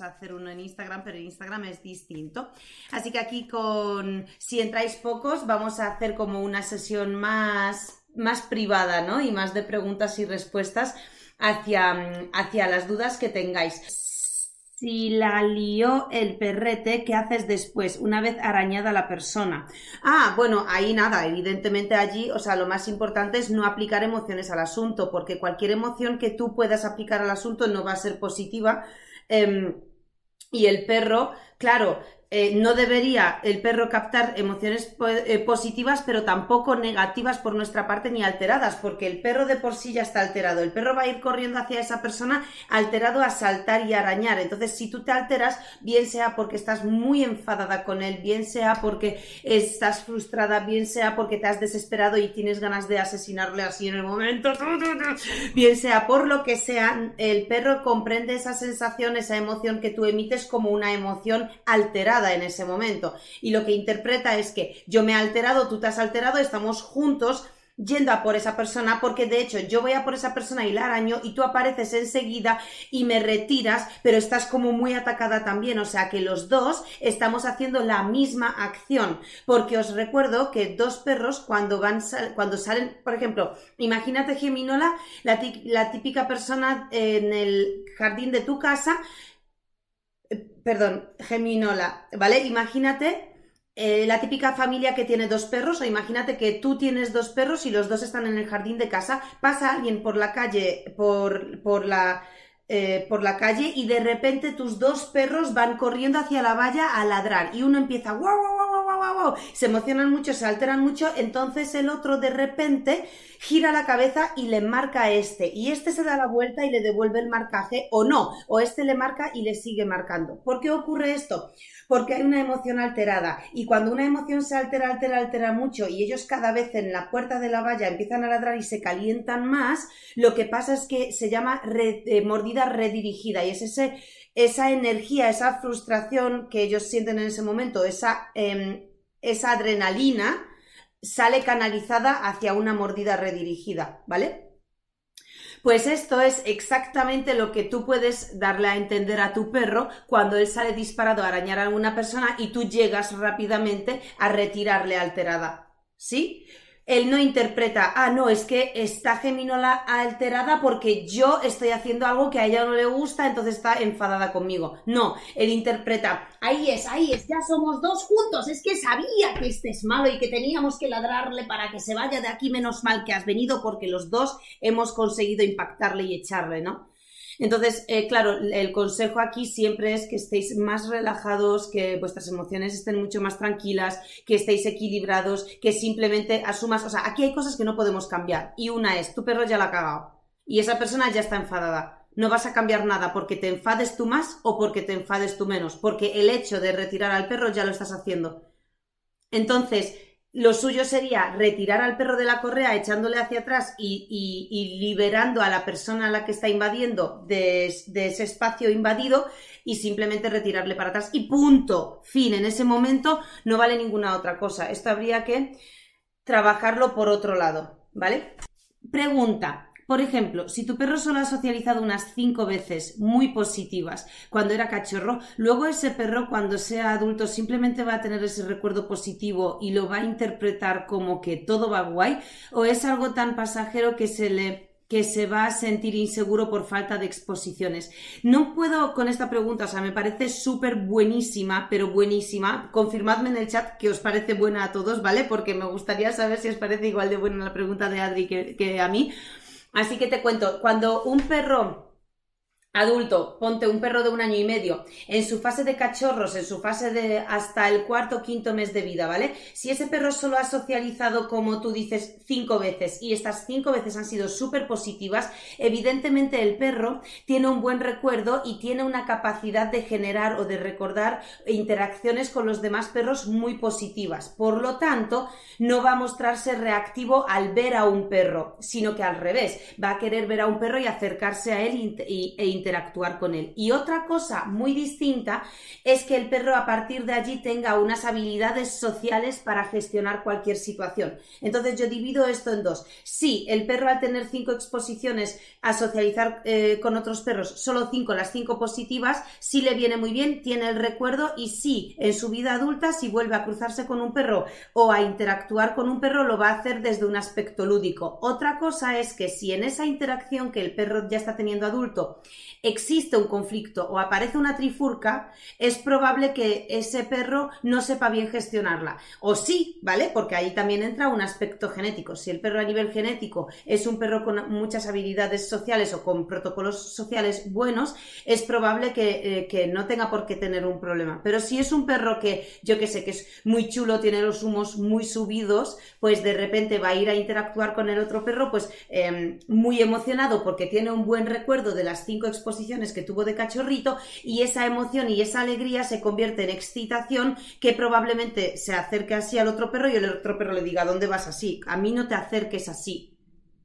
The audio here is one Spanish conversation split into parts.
a hacer uno en Instagram, pero en Instagram es distinto. Así que aquí con, si entráis pocos, vamos a hacer como una sesión más, más privada, ¿no? Y más de preguntas y respuestas hacia, hacia las dudas que tengáis si la lió el perrete, ¿qué haces después, una vez arañada la persona? Ah, bueno, ahí nada, evidentemente allí, o sea, lo más importante es no aplicar emociones al asunto, porque cualquier emoción que tú puedas aplicar al asunto no va a ser positiva. Em, y el perro, claro, eh, no debería el perro captar emociones eh, positivas, pero tampoco negativas por nuestra parte ni alteradas, porque el perro de por sí ya está alterado. El perro va a ir corriendo hacia esa persona alterado a saltar y arañar. Entonces, si tú te alteras, bien sea porque estás muy enfadada con él, bien sea porque estás frustrada, bien sea porque te has desesperado y tienes ganas de asesinarle así en el momento, bien sea por lo que sea, el perro comprende esa sensación, esa emoción que tú emites como una emoción alterada en ese momento. Y lo que interpreta es que yo me he alterado, tú te has alterado, estamos juntos yendo a por esa persona, porque de hecho yo voy a por esa persona y la araño y tú apareces enseguida y me retiras, pero estás como muy atacada también, o sea que los dos estamos haciendo la misma acción, porque os recuerdo que dos perros cuando van cuando salen, por ejemplo, imagínate Geminola, la, la típica persona en el jardín de tu casa perdón, Geminola, ¿vale? Imagínate eh, la típica familia que tiene dos perros, o imagínate que tú tienes dos perros y los dos están en el jardín de casa, pasa alguien por la calle, por, por la... Eh, por la calle y de repente tus dos perros van corriendo hacia la valla a ladrar y uno empieza guau, guau, guau, se emocionan mucho, se alteran mucho, entonces el otro de repente gira la cabeza y le marca a este. Y este se da la vuelta y le devuelve el marcaje o no. O este le marca y le sigue marcando. ¿Por qué ocurre esto? Porque hay una emoción alterada. Y cuando una emoción se altera, altera, altera mucho y ellos cada vez en la puerta de la valla empiezan a ladrar y se calientan más, lo que pasa es que se llama eh, mordida redirigida. Y es ese, esa energía, esa frustración que ellos sienten en ese momento, esa, em, esa adrenalina sale canalizada hacia una mordida redirigida, ¿vale? Pues esto es exactamente lo que tú puedes darle a entender a tu perro cuando él sale disparado a arañar a alguna persona y tú llegas rápidamente a retirarle alterada. ¿Sí? Él no interpreta, ah, no, es que está Geminola alterada porque yo estoy haciendo algo que a ella no le gusta, entonces está enfadada conmigo. No, él interpreta, ahí es, ahí es, ya somos dos juntos, es que sabía que este es malo y que teníamos que ladrarle para que se vaya de aquí, menos mal que has venido porque los dos hemos conseguido impactarle y echarle, ¿no? Entonces, eh, claro, el consejo aquí siempre es que estéis más relajados, que vuestras emociones estén mucho más tranquilas, que estéis equilibrados, que simplemente asumas, o sea, aquí hay cosas que no podemos cambiar. Y una es, tu perro ya la ha cagado y esa persona ya está enfadada. No vas a cambiar nada porque te enfades tú más o porque te enfades tú menos, porque el hecho de retirar al perro ya lo estás haciendo. Entonces, lo suyo sería retirar al perro de la correa echándole hacia atrás y, liberando a la persona a la que está invadiendo de, ese espacio invadido y simplemente retirarle para atrás. Y punto, fin, en ese momento no vale ninguna otra cosa. Esto habría que trabajarlo por otro lado, ¿vale? Pregunta, por ejemplo, si tu perro solo ha socializado unas cinco veces muy positivas cuando era cachorro, luego ese perro cuando sea adulto simplemente va a tener ese recuerdo positivo y lo va a interpretar como que todo va guay, o es algo tan pasajero que se le que se va a sentir inseguro por falta de exposiciones. No puedo con esta pregunta, o sea, me parece súper buenísima, pero buenísima. Confirmadme en el chat que os parece buena a todos, ¿vale? Porque me gustaría saber si os parece igual de buena la pregunta de Adri que, que a mí. Así que te cuento, cuando un perro adulto, ponte un perro de un año y medio, en su fase de cachorros, en su fase de hasta el cuarto o quinto mes de vida, ¿vale? Si ese perro solo ha socializado, como tú dices, cinco veces y estas cinco veces han sido súper positivas, evidentemente el perro tiene un buen recuerdo y tiene una capacidad de generar o de recordar interacciones con los demás perros muy positivas. Por lo tanto, no va a mostrarse reactivo al ver a un perro, sino que al revés, va a querer ver a un perro y acercarse a él e interactuar con él. Y otra cosa muy distinta es que el perro a partir de allí tenga unas habilidades sociales para gestionar cualquier situación. Entonces yo divido esto en dos. Si el perro al tener cinco exposiciones a socializar eh, con otros perros, solo cinco, las cinco positivas, sí le viene muy bien, tiene el recuerdo y sí, en su vida adulta, si vuelve a cruzarse con un perro o a interactuar con un perro, lo va a hacer desde un aspecto lúdico. Otra cosa es que si en esa interacción que el perro ya está teniendo adulto existe un conflicto o aparece una trifurca, es probable que ese perro no sepa bien gestionarla. O sí, ¿vale? Porque ahí también entra un aspecto genético. Si el perro a nivel genético es un perro con muchas habilidades sociales o con protocolos sociales buenos, es probable que, eh, que no tenga por qué tener un problema. Pero si es un perro que, yo que sé, que es muy chulo, tiene los humos muy subidos, pues de repente va a ir a interactuar con el otro perro, pues em, muy emocionado porque tiene un buen recuerdo de las cinco exposiciones que tuvo de cachorrito y esa emoción y esa alegría se convierte en excitación que probablemente se acerque así al otro perro y el otro perro le diga, ¿dónde vas así? A mí no te acerques así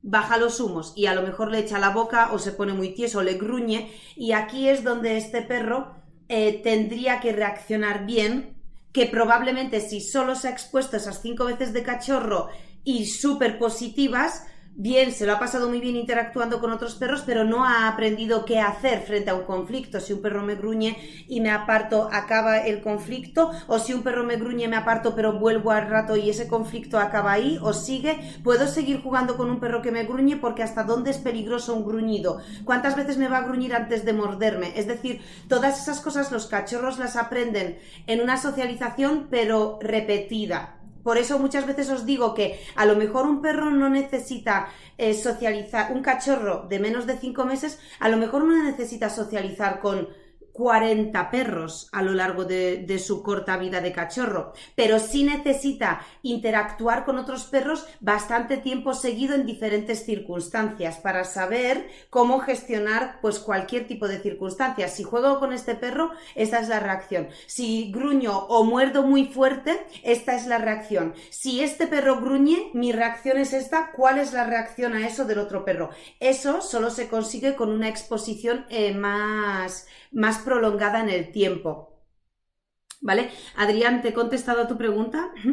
baja los humos y a lo mejor le echa la boca o se pone muy tieso o le gruñe y aquí es donde este perro eh, tendría que reaccionar bien que probablemente si solo se ha expuesto esas cinco veces de cachorro y súper positivas, bien, se lo ha pasado muy bien interactuando con otros perros, pero no ha aprendido qué hacer frente a un conflicto. Si un perro me gruñe y me aparto, acaba el conflicto, o si un perro me gruñe, me aparto, pero vuelvo al rato y ese conflicto acaba ahí o sigue. Puedo seguir jugando con un perro que me gruñe porque hasta dónde es peligroso un gruñido. ¿Cuántas veces me va a gruñir antes de morderme? Es decir, todas esas cosas los cachorros las aprenden en una socialización, pero repetida. Por eso muchas veces os digo que a lo mejor un perro no necesita eh, socializar, un cachorro de menos de cinco meses, a lo mejor no necesita socializar con 40 perros a lo largo de, su corta vida de cachorro, pero sí necesita interactuar con otros perros bastante tiempo seguido en diferentes circunstancias para saber cómo gestionar pues cualquier tipo de circunstancias. Si juego con este perro, esta es la reacción. Si gruño o muerdo muy fuerte, esta es la reacción. Si este perro gruñe, mi reacción es esta, ¿cuál es la reacción a eso del otro perro? Eso solo se consigue con una exposición eh, más más prolongada en el tiempo. ¿Vale? Adrián, ¿te he contestado a tu pregunta?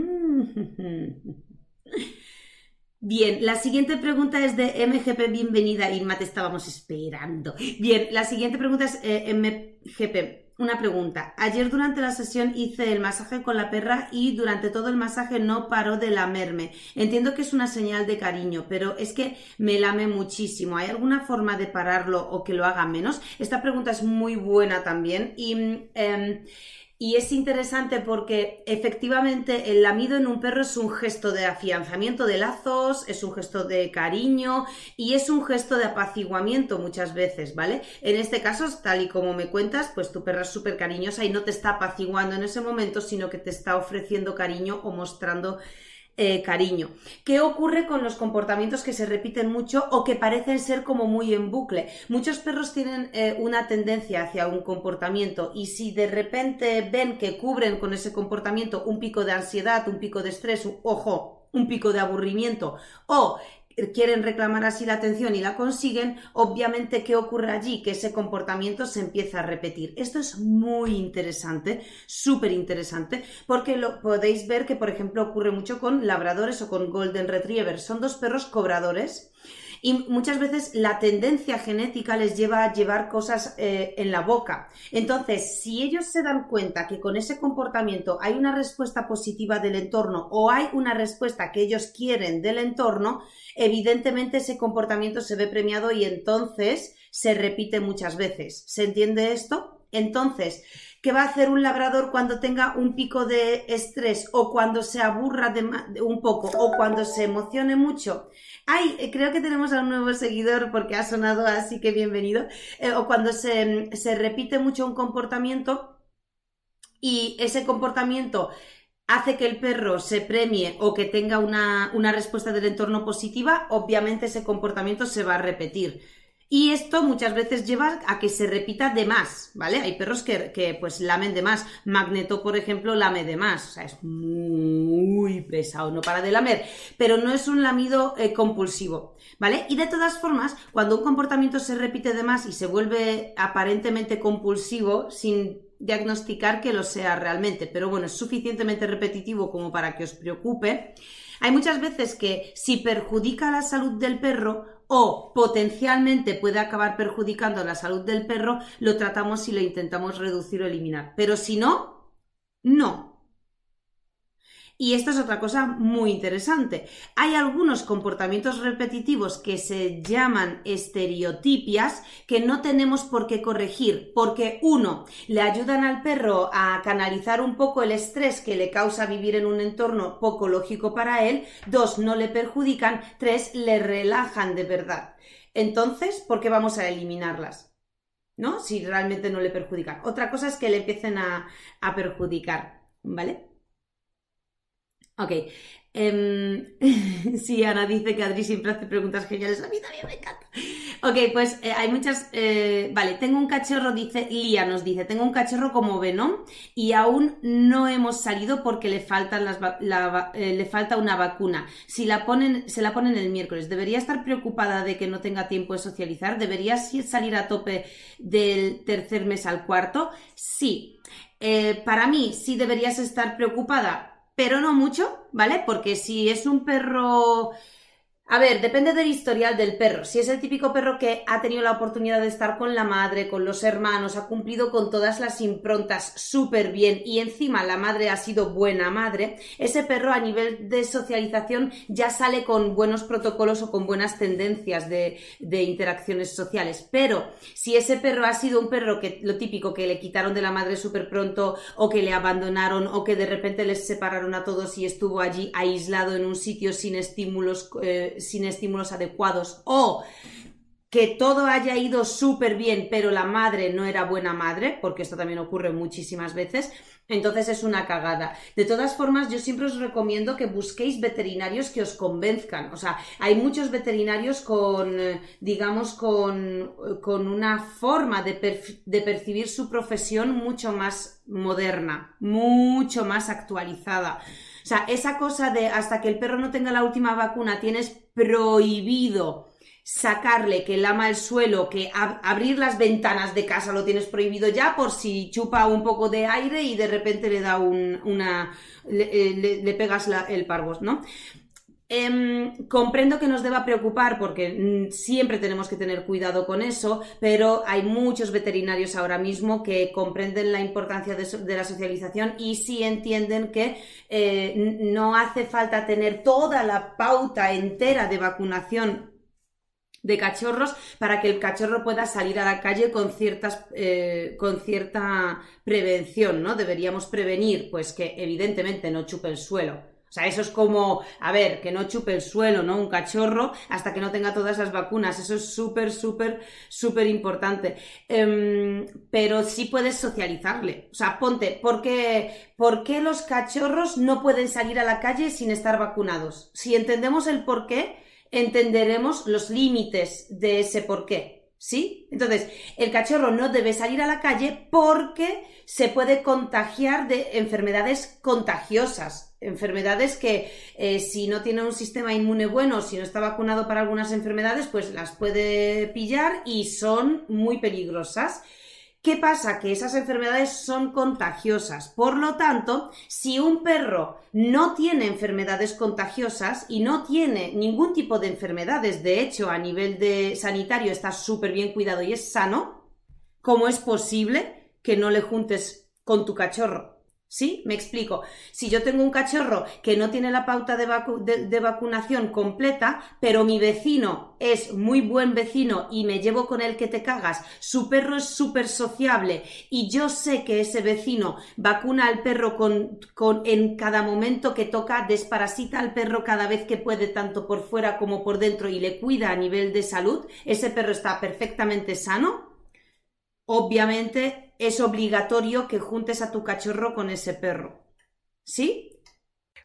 Bien, la siguiente pregunta es de MGP. Bienvenida, Irma, te estábamos esperando. Bien, la siguiente pregunta es eh, MGP. Una pregunta. Ayer durante la sesión hice el masaje con la perra y durante todo el masaje no paró de lamerme. Entiendo que es una señal de cariño, pero es que me lame muchísimo. ¿Hay alguna forma de pararlo o que lo haga menos? Esta pregunta es muy buena también y... Em, y es interesante porque efectivamente el lamido en un perro es un gesto de afianzamiento de lazos, es un gesto de cariño y es un gesto de apaciguamiento muchas veces, ¿vale? En este caso, tal y como me cuentas, pues tu perra es súper cariñosa y no te está apaciguando en ese momento, sino que te está ofreciendo cariño o mostrando eh, cariño. ¿Qué ocurre con los comportamientos que se repiten mucho o que parecen ser como muy en bucle? Muchos perros tienen eh, una tendencia hacia un comportamiento y si de repente ven que cubren con ese comportamiento un pico de ansiedad, un pico de estrés, ojo, un pico de aburrimiento o quieren reclamar así la atención y la consiguen, obviamente, ¿qué ocurre allí? Que ese comportamiento se empieza a repetir. Esto es muy interesante, súper interesante, porque lo podéis ver que, por ejemplo, ocurre mucho con labradores o con golden retrievers. Son dos perros cobradores y muchas veces la tendencia genética les lleva a llevar cosas eh, en la boca. Entonces, si ellos se dan cuenta que con ese comportamiento hay una respuesta positiva del entorno o hay una respuesta que ellos quieren del entorno, evidentemente ese comportamiento se ve premiado y entonces se repite muchas veces. ¿Se entiende esto? Entonces, ¿qué va a hacer un labrador cuando tenga un pico de estrés o cuando se aburra un poco o cuando se emocione mucho? Ay, eh, creo que tenemos a un nuevo seguidor porque ha sonado así que bienvenido. Eh, o cuando se, repite mucho un comportamiento y ese comportamiento hace que el perro se premie o que tenga una, una, respuesta del entorno positiva, obviamente ese comportamiento se va a repetir. Y esto muchas veces lleva a que se repita de más, ¿vale? Hay perros que, pues lamen de más. Magneto, por ejemplo, lame de más. O sea, es muy pesado, no para de lamer. Pero no es un lamido eh, compulsivo, ¿vale? Y de todas formas, cuando un comportamiento se repite de más y se vuelve aparentemente compulsivo, sin diagnosticar que lo sea realmente, pero bueno, es suficientemente repetitivo como para que os preocupe. Hay muchas veces que si perjudica la salud del perro o potencialmente puede acabar perjudicando la salud del perro, lo tratamos y lo intentamos reducir o eliminar. Pero si no, no. Y esta es otra cosa muy interesante. Hay algunos comportamientos repetitivos que se llaman estereotipias que no tenemos por qué corregir, porque uno, le ayudan al perro a canalizar un poco el estrés que le causa vivir en un entorno poco lógico para él, dos, no le perjudican, tres, le relajan de verdad. Entonces, ¿por qué vamos a eliminarlas? ¿No? Si realmente no le perjudican. Otra cosa es que le empiecen a, a perjudicar, ¿vale? Ok. Em, sí, Ana dice que Adri siempre hace preguntas geniales. A mí también me encanta. Ok, pues eh, hay muchas. Eh, vale, tengo un cachorro, dice Lía, nos dice: Tengo un cachorro como Venom y aún no hemos salido porque le, faltan las, eh, le falta una vacuna. Si la ponen, se la ponen el miércoles. ¿Debería estar preocupada de que no tenga tiempo de socializar? ¿Debería salir a tope del tercer mes al cuarto? Sí. para mí, sí deberías estar preocupada pero no mucho, ¿vale? Porque si es un perro a ver, depende del historial del perro. Si es el típico perro que ha tenido la oportunidad de estar con la madre, con los hermanos, ha cumplido con todas las improntas súper bien y encima la madre ha sido buena madre, ese perro a nivel de socialización ya sale con buenos protocolos o con buenas tendencias de, interacciones sociales. Pero si ese perro ha sido un perro que lo típico que le quitaron de la madre súper pronto o que le abandonaron o que de repente les separaron a todos y estuvo allí aislado en un sitio sin estímulos. Eh, sin estímulos adecuados o que todo haya ido súper bien, pero la madre no era buena madre, porque esto también ocurre muchísimas veces, entonces es una cagada. De todas formas, yo siempre os recomiendo que busquéis veterinarios que os convenzcan. O sea, hay muchos veterinarios con, digamos, con, con una forma de, de percibir su profesión mucho más moderna, mucho más actualizada. O sea, esa cosa de hasta que el perro no tenga la última vacuna, tienes prohibido sacarle que lama el suelo, que abrir las ventanas de casa lo tienes prohibido ya por si chupa un poco de aire y de repente le da un, una, le, eh, pegas el parvos, ¿no? Em, comprendo que nos deba preocupar porque mm, siempre tenemos que tener cuidado con eso, pero hay muchos veterinarios ahora mismo que comprenden la importancia de, la socialización y sí entienden que eh, no hace falta tener toda la pauta entera de vacunación de cachorros para que el cachorro pueda salir a la calle con ciertas eh, con cierta prevención, ¿no? Deberíamos prevenir, pues que evidentemente no chupe el suelo o sea, eso es como, a ver, que no chupe el suelo, ¿no? Un cachorro hasta que no tenga todas las vacunas. Eso es súper, súper, súper importante. Em, pero sí puedes socializarle. O sea, ponte, ¿por qué, ¿por qué los cachorros no pueden salir a la calle sin estar vacunados? Si entendemos el por qué, entenderemos los límites de ese por qué. ¿Sí? Entonces, el cachorro no debe salir a la calle porque se puede contagiar de enfermedades contagiosas. Enfermedades que eh, si no tiene un sistema inmune bueno, si no está vacunado para algunas enfermedades, pues las puede pillar y son muy peligrosas. ¿Qué pasa? Que esas enfermedades son contagiosas. Por lo tanto, si un perro no tiene enfermedades contagiosas y no tiene ningún tipo de enfermedades, de hecho, a nivel de sanitario está súper bien cuidado y es sano, ¿cómo es posible que no le juntes con tu cachorro? ¿Sí? Me explico. Si yo tengo un cachorro que no tiene la pauta de, vacunación completa, pero mi vecino es muy buen vecino y me llevo con él que te cagas, su perro es súper sociable y yo sé que ese vecino vacuna al perro con, con, en cada momento que toca, desparasita al perro cada vez que puede, tanto por fuera como por dentro y le cuida a nivel de salud, ese perro está perfectamente sano, obviamente es obligatorio que juntes a tu cachorro con ese perro. ¿Sí?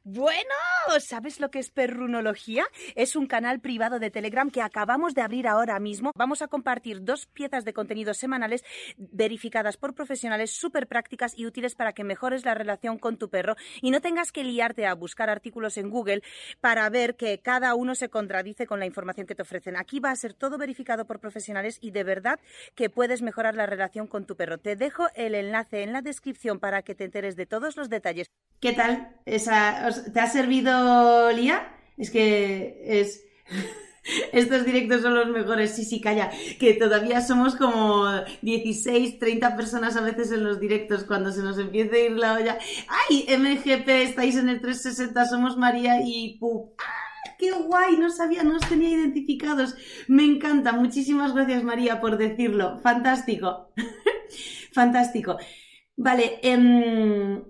Bueno, ¿sabes lo que es perrunología? Es un canal privado de Telegram que acabamos de abrir ahora mismo. Vamos a compartir dos piezas de contenido semanales verificadas por profesionales súper prácticas y útiles para que mejores la relación con tu perro y no tengas que liarte a buscar artículos en Google para ver que cada uno se contradice con la información que te ofrecen. Aquí va a ser todo verificado por profesionales y de verdad que puedes mejorar la relación con tu perro. Te dejo el enlace en la descripción para que te enteres de todos los detalles. ¿Qué tal? Esa, ¿Te ha servido, Lía? Es que es... Estos directos son los mejores, sí, sí, calla, que todavía somos como 16, 30 personas a veces en los directos cuando se nos empieza a ir la olla. ¡Ay, MGP, estáis en el 360, somos María y Pup! ¡Ah, ¡Qué guay! No sabía, no os tenía identificados. Me encanta. Muchísimas gracias, María, por decirlo. Fantástico. Fantástico. Vale, eh,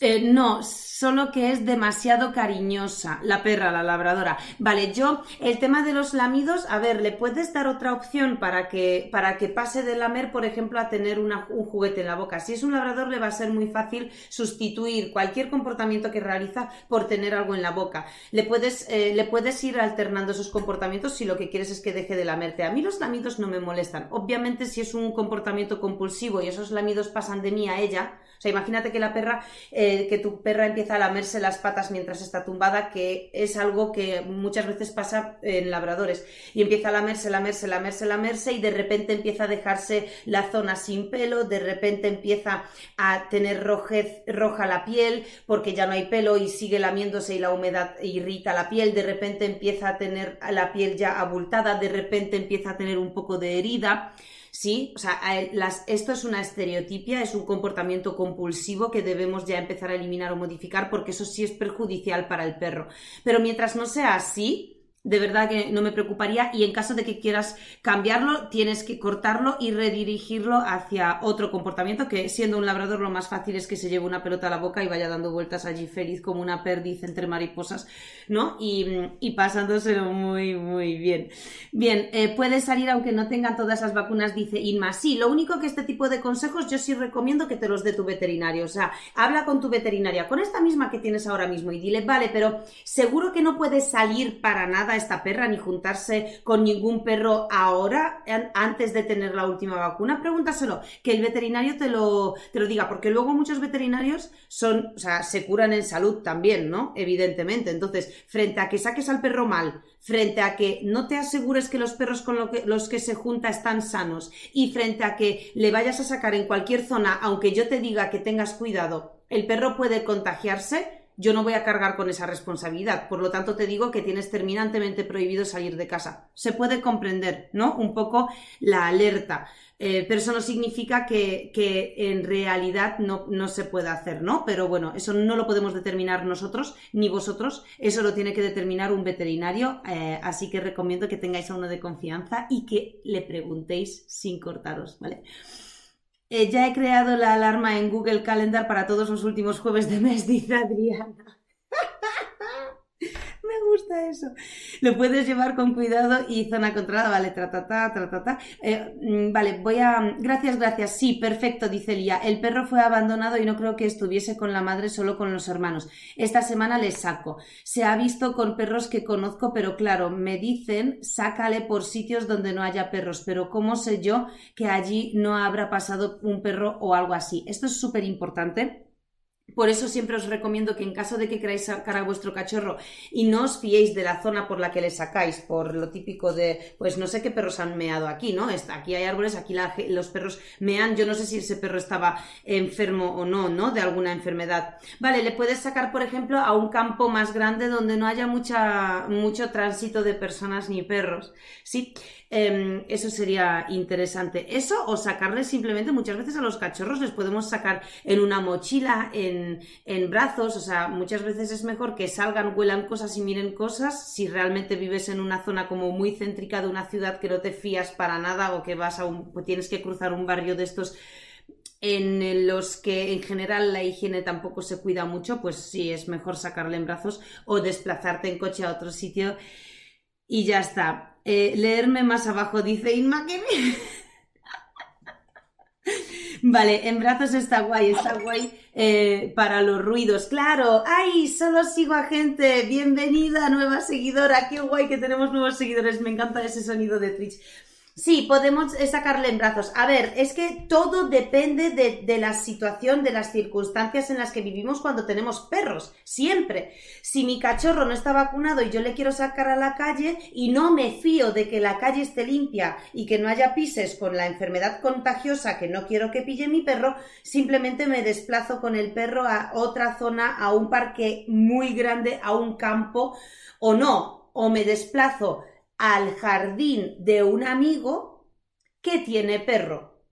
eh, no, solo que es demasiado cariñosa, la perra, la labradora. Vale, yo, el tema de los lamidos, a ver, ¿le puedes dar otra opción para que, para que pase de lamer, por ejemplo, a tener un juguete en la boca? Si es un labrador, le va a ser muy fácil sustituir cualquier comportamiento que realiza por tener algo en la boca. Le puedes, eh, le puedes ir alternando esos comportamientos si lo que quieres es que deje de lamerte. A mí los lamidos no me molestan. Obviamente, si es un comportamiento compulsivo y esos lamidos pasan de mí a ella, o sea, imagínate que la perra, eh, que tu perra empieza a lamerse las patas mientras está tumbada, que es algo que muchas veces pasa en labradores. Y empieza a lamerse, lamerse, lamerse, lamerse y de repente empieza a dejarse la zona sin pelo, de repente empieza a tener rojez, roja la piel porque ya no hay pelo y sigue lamiéndose y la humedad irrita la piel, de repente empieza a tener la piel ya abultada, de repente empieza a tener un poco de herida. ¿Sí? O sea, esto es una estereotipia, es un comportamiento compulsivo que debemos ya empezar a eliminar o modificar porque eso sí es perjudicial para el perro. Pero mientras no sea así, de verdad que no me preocuparía y en caso de que quieras cambiarlo, tienes que cortarlo y redirigirlo hacia otro comportamiento que siendo un labrador lo más fácil es que se lleve una pelota a la boca y vaya dando vueltas allí feliz como una perdiz entre mariposas, ¿no? Y, y pasándoselo muy, muy bien. Bien, eh, puede salir aunque no tengan todas las vacunas, dice Inma. Sí, lo único que este tipo de consejos yo sí recomiendo que te los dé tu veterinario. O sea, habla con tu veterinaria, con esta misma que tienes ahora mismo y dile, vale, pero seguro que no puedes salir para nada esta perra ni juntarse con ningún perro ahora, antes de tener la última vacuna? Pregúntaselo, que el veterinario te lo, te lo diga, porque luego muchos veterinarios son, o sea, se curan en salud también, ¿no? Evidentemente. Entonces, frente a que saques al perro mal, frente a que no te asegures que los perros con los que se junta están sanos y frente a que le vayas a sacar en cualquier zona, aunque yo te diga que tengas cuidado, el perro puede contagiarse, yo no voy a cargar con esa responsabilidad. Por lo tanto, te digo que tienes terminantemente prohibido salir de casa. Se puede comprender, ¿no? Un poco la alerta. Eh, pero eso no significa que, en realidad no, no, se pueda hacer, ¿no? Pero bueno, eso no lo podemos determinar nosotros ni vosotros, eso lo tiene que determinar un veterinario, eh, así que recomiendo que tengáis a uno de confianza y que le preguntéis sin cortaros, ¿vale? Eh, ya he creado la alarma en Google Calendar para todos los últimos jueves de mes, dice Adriana eso. Lo puedes llevar con cuidado y zona controlada, vale, tratata, tratata. Eh, mm, vale, voy a... Gracias, gracias. Sí, perfecto, dice Lía. El perro fue abandonado y no creo que estuviese con la madre, solo con los hermanos. Esta semana le saco. Se ha visto con perros que conozco, pero claro, me dicen, sácale por sitios donde no haya perros, pero ¿cómo sé yo que allí no habrá pasado un perro o algo así? Esto es súper importante por eso siempre os recomiendo que en caso de que queráis sacar a vuestro cachorro y no os fiéis de la zona por la que le sacáis, por lo típico de, pues no sé qué perros han meado aquí, ¿no? Aquí hay árboles, aquí los perros mean, yo no sé si ese perro estaba enfermo o no, ¿no? De alguna enfermedad. Vale, le puedes sacar, por ejemplo, a un campo más grande donde no haya mucha, mucho tránsito de personas ni perros, ¿sí? Em, eso sería interesante. Eso o sacarles simplemente, muchas veces a los cachorros les podemos sacar en una mochila, en, en, brazos, o sea, muchas veces es mejor que salgan, huelan cosas y miren cosas si realmente vives en una zona como muy céntrica de una ciudad que no te fías para nada o que vas a un, pues tienes que cruzar un barrio de estos en los que en general la higiene tampoco se cuida mucho, pues sí es mejor sacarle en brazos o desplazarte en coche a otro sitio y ya está. Eh, leerme más abajo, dice Inma que Vale, en brazos está guay, está guay eh, para los ruidos. Claro, ¡ay! Solo sigo a gente. Bienvenida, nueva seguidora. Qué guay que tenemos nuevos seguidores. Me encanta ese sonido de Twitch. Sí, podemos sacarle en brazos. A ver, es que todo depende de, la situación, de las circunstancias en las que vivimos cuando tenemos perros. Siempre. Si mi cachorro no está vacunado y yo le quiero sacar a la calle y no me fío de que la calle esté limpia y que no haya pises con la enfermedad contagiosa que no quiero que pille mi perro, simplemente me desplazo con el perro a otra zona, a un parque muy grande, a un campo o no. O me desplazo al jardín de un amigo que tiene perro.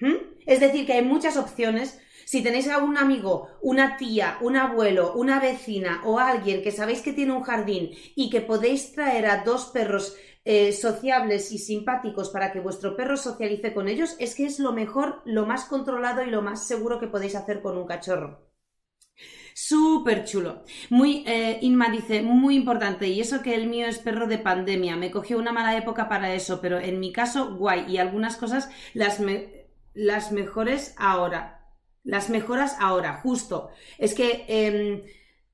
¿Mm? Es decir, que hay muchas opciones. Si tenéis algún amigo, una tía, un abuelo, una vecina o alguien que sabéis que tiene un jardín y que podéis traer a dos perros eh, sociables y simpáticos para que vuestro perro socialice con ellos, es que es lo mejor, lo más controlado y lo más seguro que podéis hacer con un cachorro. Súper chulo. Muy, eh, Inma dice, muy importante. Y eso que el mío es perro de pandemia. Me cogió una mala época para eso, pero en mi caso, guay. Y algunas cosas las, las mejores ahora. Las mejoras ahora, justo. Es que... Em,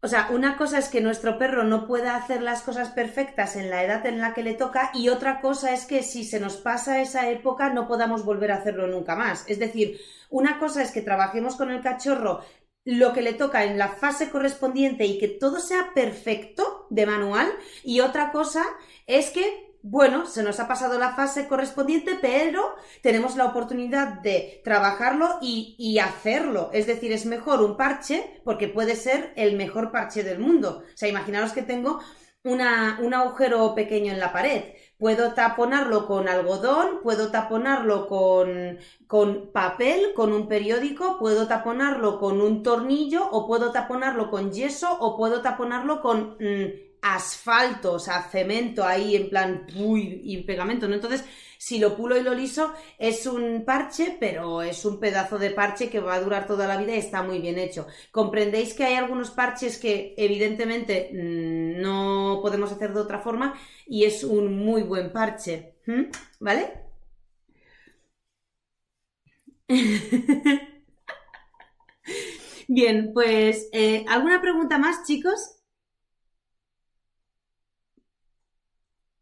o sea, una cosa es que nuestro perro no pueda hacer las cosas perfectas en la edad en la que le toca y otra cosa es que si se nos pasa esa época no podamos volver a hacerlo nunca más. Es decir, una cosa es que trabajemos con el cachorro lo que le toca en la fase correspondiente y que todo sea perfecto de manual. Y otra cosa es que, bueno, se nos ha pasado la fase correspondiente, pero tenemos la oportunidad de trabajarlo y, hacerlo. Es decir, es mejor un parche porque puede ser el mejor parche del mundo. O sea, imaginaros que tengo un agujero pequeño en la pared Puedo taponarlo con algodón, puedo taponarlo con, con, papel, con un periódico, puedo taponarlo con un tornillo o puedo taponarlo con yeso o puedo taponarlo con mm, asfalto, o sea, cemento ahí en plan y pegamento, ¿no? Entonces, si lo pulo y lo liso, es un parche, pero es un pedazo de parche que va a durar toda la vida y está muy bien hecho. Comprendéis que hay algunos parches que evidentemente mm, no podemos hacer de otra forma y es un muy buen parche, ¿vale? Bien, pues, eh, ¿alguna pregunta más, chicos?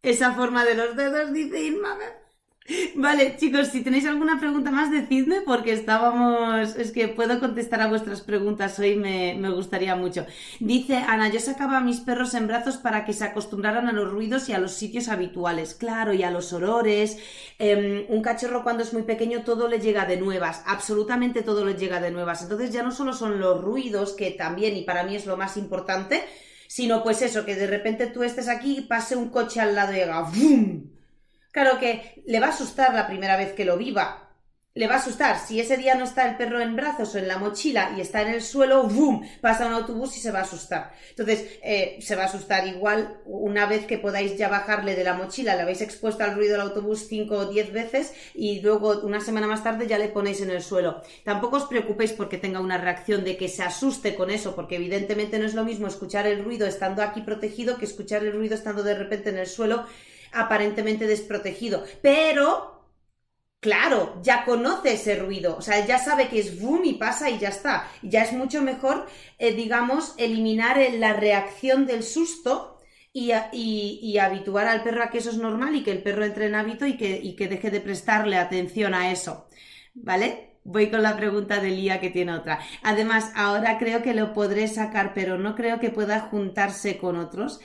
Esa forma de los dedos, dice Inma. Vale, chicos, si tenéis alguna pregunta más, decidme porque estábamos. Es que puedo contestar a vuestras preguntas hoy, me, gustaría mucho. Dice Ana, yo sacaba a mis perros en brazos para que se acostumbraran a los ruidos y a los sitios habituales, claro, y a los olores. Em, un cachorro cuando es muy pequeño todo le llega de nuevas, absolutamente todo le llega de nuevas. Entonces ya no solo son los ruidos, que también, y para mí es lo más importante, sino pues eso, que de repente tú estés aquí y pase un coche al lado y haga ¡bum! Claro que le va a asustar la primera vez que lo viva, le va a asustar. Si ese día no está el perro en brazos o en la mochila y está en el suelo, ¡boom! pasa un autobús y se va a asustar. Entonces, eh, se va a asustar igual una vez que podáis ya bajarle de la mochila, le habéis expuesto al ruido del autobús cinco o diez veces y luego una semana más tarde ya le ponéis en el suelo. Tampoco os preocupéis porque tenga una reacción de que se asuste con eso, porque evidentemente no es lo mismo escuchar el ruido estando aquí protegido que escuchar el ruido estando de repente en el suelo aparentemente desprotegido. Pero Claro, ya conoce ese ruido, o sea, ya sabe que es boom y pasa y ya está. Ya es mucho mejor, eh, digamos, eliminar la reacción del susto y, habituar al perro a que eso es normal y que el perro entre en hábito y que, y que deje de prestarle atención a eso. ¿Vale? Voy con la pregunta de Lía que tiene otra. Además, ahora creo que lo podré sacar, pero no creo que pueda juntarse con otros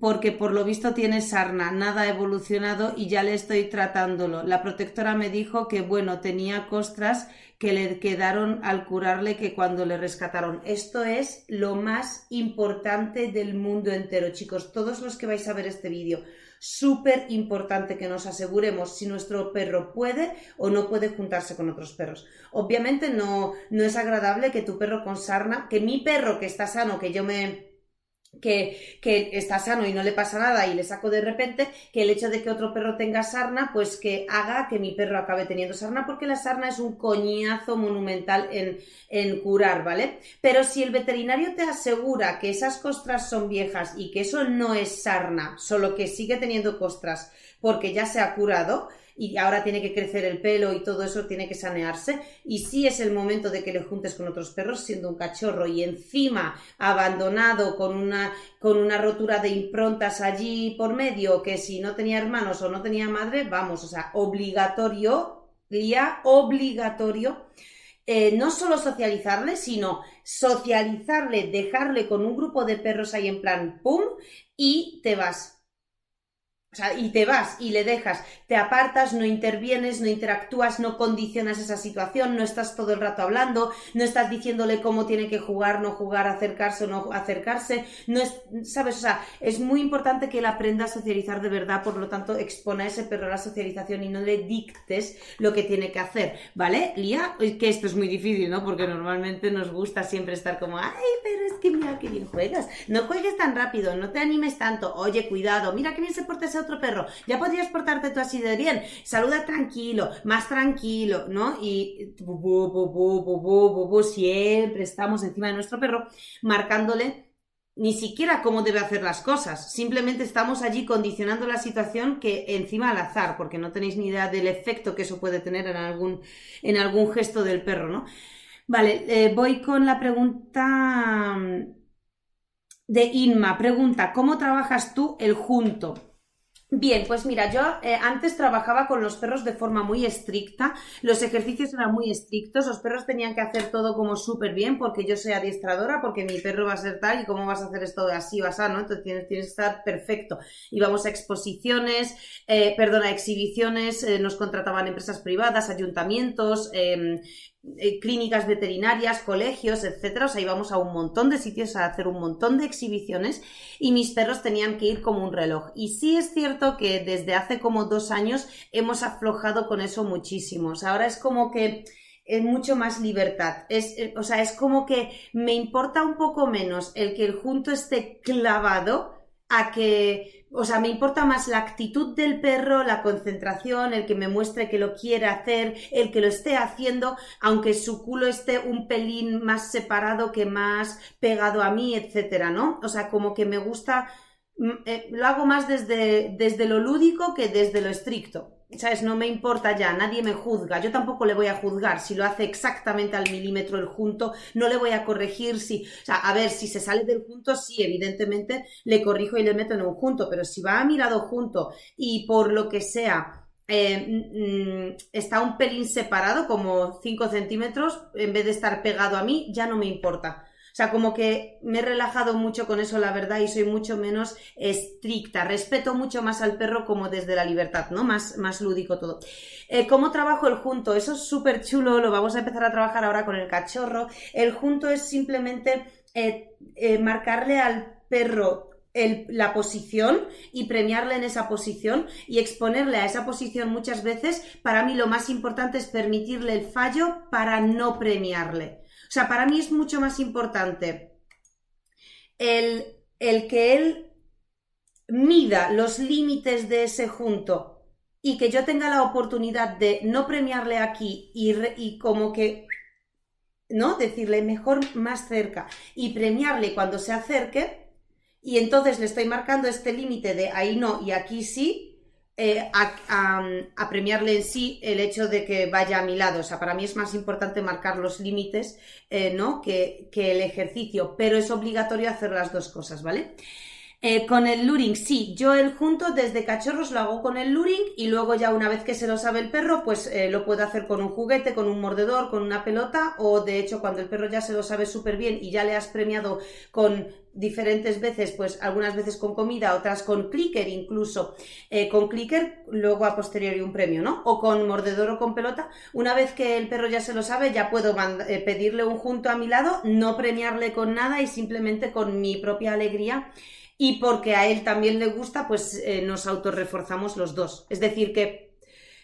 porque por lo visto tiene sarna, nada ha evolucionado y ya le estoy tratándolo. La protectora me dijo que, bueno, tenía costras que le quedaron al curarle que cuando le rescataron. Esto es lo más importante del mundo entero, chicos. Todos los que vais a ver este vídeo, súper importante que nos aseguremos si nuestro perro puede o no puede juntarse con otros perros. Obviamente no, no es agradable que tu perro con sarna, que mi perro que está sano, que yo me que, que, está sano y no le pasa nada y le saco de repente, que el hecho de que otro perro tenga sarna, pues que haga que mi perro acabe teniendo sarna, porque la sarna es un coñazo monumental en, en curar, ¿vale? Pero si el veterinario te asegura que esas costras son viejas y que eso no es sarna, solo que sigue teniendo costras porque ya se ha curado, y ahora tiene que crecer el pelo y todo eso tiene que sanearse. Y si es el momento de que le juntes con otros perros siendo un cachorro y encima abandonado con una, con una rotura de improntas allí por medio, que si no tenía hermanos o no tenía madre, vamos, o sea, obligatorio, día obligatorio. Eh, no solo socializarle, sino socializarle, dejarle con un grupo de perros ahí en plan, ¡pum! y te vas o sea, y te vas y le dejas, te apartas, no intervienes, no interactúas, no condicionas esa situación, no estás todo el rato hablando, no estás diciéndole cómo tiene que jugar, no jugar, acercarse o no acercarse, no es, sabes, o sea, es muy importante que él aprenda a socializar de verdad, por lo tanto, expone a ese perro a la socialización y no le dictes lo que tiene que hacer, ¿vale? Lía, que esto es muy difícil, ¿no? Porque normalmente nos gusta siempre estar como, ay, pero es que mira qué bien juegas, no juegues tan rápido, no te animes tanto, oye, cuidado, mira qué bien se porta ese otro perro, ya podrías portarte tú así de bien, saluda tranquilo, más tranquilo, ¿no? Y siempre estamos encima de nuestro perro marcándole ni siquiera cómo debe hacer las cosas, simplemente estamos allí condicionando la situación que encima al azar, porque no tenéis ni idea del efecto que eso puede tener en algún, en algún gesto del perro, ¿no? Vale, eh, voy con la pregunta de Inma. Pregunta, ¿cómo trabajas tú el junto? Bien, pues mira, yo eh, antes trabajaba con los perros de forma muy estricta, los ejercicios eran muy estrictos, los perros tenían que hacer todo como súper bien porque yo soy adiestradora, porque mi perro va a ser tal y cómo vas a hacer esto así vas a, ¿no? Entonces tienes, que estar perfecto. Íbamos a exposiciones, eh, perdona, exhibiciones, eh, nos contrataban empresas privadas, ayuntamientos, em, eh, clínicas veterinarias, colegios, etcétera. O sea, íbamos a un montón de sitios a hacer un montón de exhibiciones y mis perros tenían que ir como un reloj. Y sí es cierto que desde hace como dos años hemos aflojado con eso muchísimo. O sea, ahora es como que es mucho más libertad. Es, eh, o sea, es como que me importa un poco menos el que el junto esté clavado a que o sea, me importa más la actitud del perro, la concentración, el que me muestre que lo quiere hacer, el que lo esté haciendo, aunque su culo esté un pelín más separado que más pegado a mí, etcétera, ¿no? O sea, como que me gusta, eh, lo hago más desde, desde lo lúdico que desde lo estricto. ¿sabes? No me importa ya, nadie me juzga, yo tampoco le voy a juzgar si lo hace exactamente al milímetro el junto, no le voy a corregir si, a ver, si se sale del junto, sí, evidentemente le corrijo y le meto en un junto, pero si va a mi lado junto y por lo que sea, eh, mm, está un pelín separado, como 5 centímetros, en vez de estar pegado a mí, ya no me importa. O sea, como que me he relajado mucho con eso, la verdad, y soy mucho menos estricta. Respeto mucho más al perro como desde la libertad, ¿no? Más, más lúdico todo. Eh, ¿Cómo trabajo el junto? Eso es súper chulo, lo vamos a empezar a trabajar ahora con el cachorro. El junto es simplemente eh, eh, marcarle al perro la posición y premiarle en esa posición y exponerle a esa posición muchas veces, para mí lo más importante es permitirle el fallo para no premiarle. O sea, para mí es mucho más importante el, el que él mida los límites de ese junto y que yo tenga la oportunidad de no premiarle aquí y, y, como que, ¿no? Decirle mejor más cerca y premiarle cuando se acerque y entonces le estoy marcando este límite de ahí no y aquí sí eh, a, premiarle en sí el hecho de que vaya a mi lado. O sea, para mí es más importante marcar los límites, eh, ¿no? Que, que, el ejercicio, pero es obligatorio hacer las dos cosas, ¿vale? Eh, con el luring, sí, yo el junto desde cachorros lo hago con el luring y luego ya una vez que se lo sabe el perro, pues eh, lo puedo hacer con un juguete, con un mordedor, con una pelota o de hecho cuando el perro ya se lo sabe súper bien y ya le has premiado con diferentes veces, pues algunas veces con comida, otras con clicker incluso, eh, con clicker, luego a posteriori un premio, ¿no? O con mordedor o con pelota, una vez que el perro ya se lo sabe, ya puedo pedirle un junto a mi lado, no premiarle con nada y simplemente con mi propia alegría y porque a él también le gusta, pues eh, nos autorreforzamos los dos. Es decir, que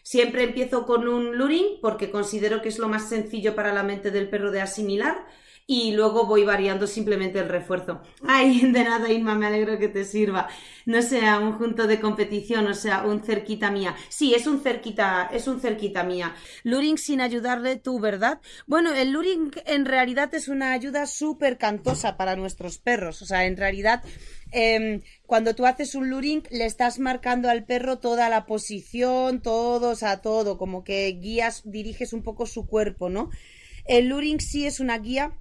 siempre empiezo con un luring porque considero que es lo más sencillo para la mente del perro de asimilar y luego voy variando simplemente el refuerzo. Ay, de nada, Inma, me alegro que te sirva. No sea un junto de competición, o sea, un cerquita mía. Sí, es un cerquita, es un cerquita mía. Luring sin ayudarle tú, ¿verdad? Bueno, el luring en realidad es una ayuda súper cantosa para nuestros perros. O sea, en realidad Em, cuando tú haces un luring, le estás marcando al perro toda la posición, todo, o sea, todo, como que guías, diriges un poco su cuerpo, ¿no? El luring sí es una guía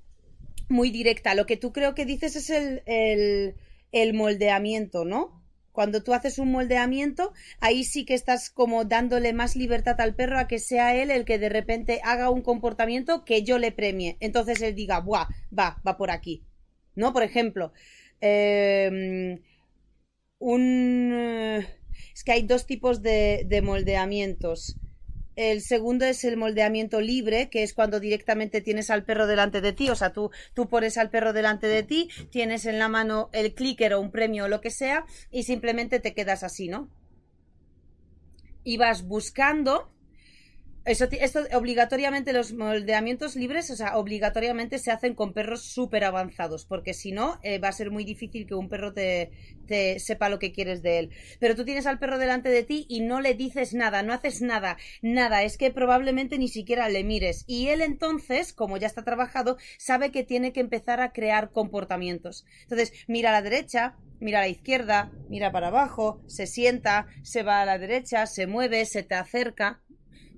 muy directa. Lo que tú creo que dices es el, el, el moldeamiento, ¿no? Cuando tú haces un moldeamiento, ahí sí que estás como dándole más libertad al perro a que sea él el que de repente haga un comportamiento que yo le premie. Entonces él diga, ¡buah! Va, va por aquí. ¿No? Por ejemplo, Em, un... Es que hay dos tipos de, de moldeamientos. El segundo es el moldeamiento libre, que es cuando directamente tienes al perro delante de ti. O sea, tú, tú pones al perro delante de ti, tienes en la mano el clicker o un premio o lo que sea, y simplemente te quedas así, ¿no? Y vas buscando eso, esto obligatoriamente los moldeamientos libres, o sea, obligatoriamente se hacen con perros súper avanzados, porque si no, eh, va a ser muy difícil que un perro te, te, sepa lo que quieres de él. Pero tú tienes al perro delante de ti y no le dices nada, no haces nada, nada, es que probablemente ni siquiera le mires. Y él entonces, como ya está trabajado, sabe que tiene que empezar a crear comportamientos. Entonces, mira a la derecha, mira a la izquierda, mira para abajo, se sienta, se va a la derecha, se mueve, se te acerca,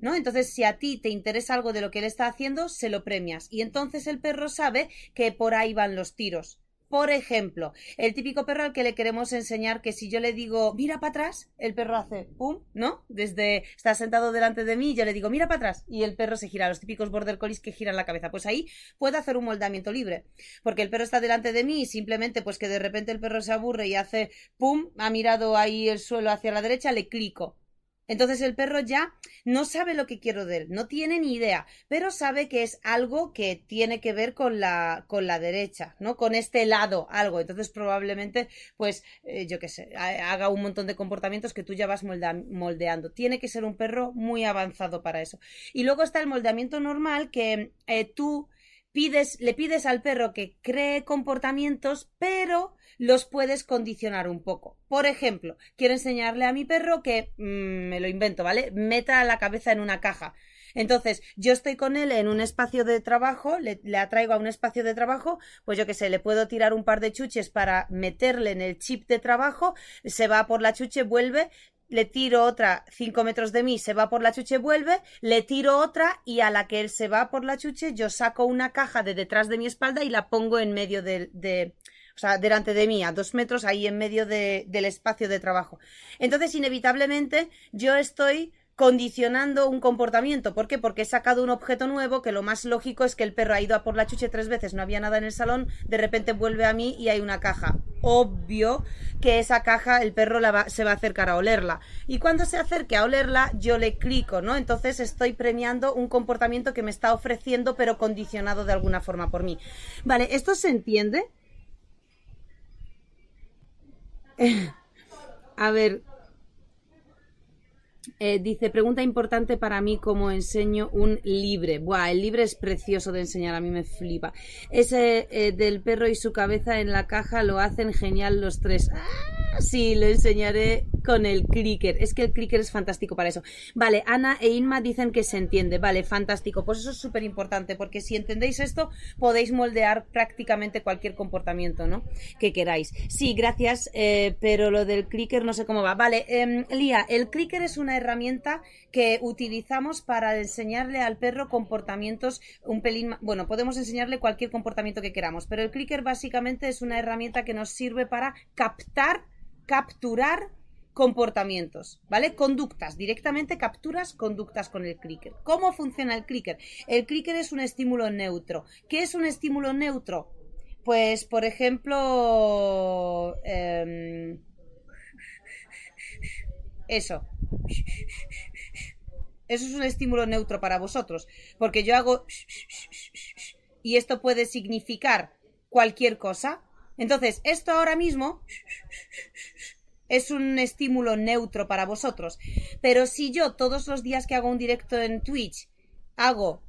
¿no? Entonces, si a ti te interesa algo de lo que él está haciendo, se lo premias. Y entonces el perro sabe que por ahí van los tiros. Por ejemplo, el típico perro al que le queremos enseñar que si yo le digo, mira para atrás, el perro hace pum, ¿no? Desde está sentado delante de mí yo le digo, mira para atrás, y el perro se gira, los típicos border collies que giran la cabeza. Pues ahí puede hacer un moldamiento libre, porque el perro está delante de mí y simplemente, pues que de repente el perro se aburre y hace pum, ha mirado ahí el suelo hacia la derecha, le clico. Entonces el perro ya no sabe lo que quiero de él, no tiene ni idea, pero sabe que es algo que tiene que ver con la, con la derecha, ¿no? Con este lado, algo. Entonces probablemente, pues, eh, yo qué sé, haga un montón de comportamientos que tú ya vas moldeando. Tiene que ser un perro muy avanzado para eso. Y luego está el moldeamiento normal que eh, tú le pides al perro que cree comportamientos, pero los puedes condicionar un poco. Por ejemplo, quiero enseñarle a mi perro que, mm, me lo invento, ¿vale? Meta la cabeza en una caja. Entonces, yo estoy con él en un espacio de trabajo, le, atraigo a un espacio de trabajo, pues yo qué sé, le puedo tirar un par de chuches para meterle en el chip de trabajo, se va por la chuche, vuelve, le tiro otra cinco metros de mí, se va por la chuche, vuelve, le tiro otra y a la que él se va por la chuche, yo saco una caja de detrás de mi espalda y la pongo en medio de, o sea, delante de mí, a dos metros, ahí en medio del espacio de trabajo. Entonces, inevitablemente, yo estoy condicionando un comportamiento. ¿Por qué? Porque he sacado un objeto nuevo que lo más lógico es que el perro ha ido a por la chuche tres veces, no había nada en el salón, de repente vuelve a mí y hay una caja. Obvio que esa caja el perro se va a acercar a olerla. Y cuando se acerque a olerla, yo le clico, ¿no? Entonces estoy premiando un comportamiento que me está ofreciendo, pero condicionado de alguna forma por mí. Vale, ¿esto se entiende? A ver, eh, dice, pregunta importante para mí cómo enseño un libre. Buah, el libre es precioso de enseñar, a mí me flipa. Ese eh, del perro y su cabeza en la caja lo hacen genial los tres. ¡Ah! Sí, lo enseñaré con el clicker. Es que el clicker es fantástico para eso. Vale, Ana e Inma dicen que se entiende. Vale, fantástico. Pues eso es súper importante, porque si entendéis esto, podéis moldear prácticamente cualquier comportamiento, ¿no? Que queráis. Sí, gracias, eh, pero lo del clicker no sé cómo va. Vale, eh, Lía, el clicker es una herramienta que utilizamos para enseñarle al perro comportamientos un pelín bueno podemos enseñarle cualquier comportamiento que queramos pero el clicker básicamente es una herramienta que nos sirve para captar capturar comportamientos, ¿vale? Conductas, directamente capturas conductas con el clicker. ¿Cómo funciona el clicker? El clicker es un estímulo neutro. ¿Qué es un estímulo neutro? Pues, por ejemplo, em, eso. Eso es un estímulo neutro para vosotros, porque yo hago y esto puede significar cualquier cosa. Entonces, esto ahora mismo es un estímulo neutro para vosotros. Pero si yo todos los días que hago un directo en Twitch hago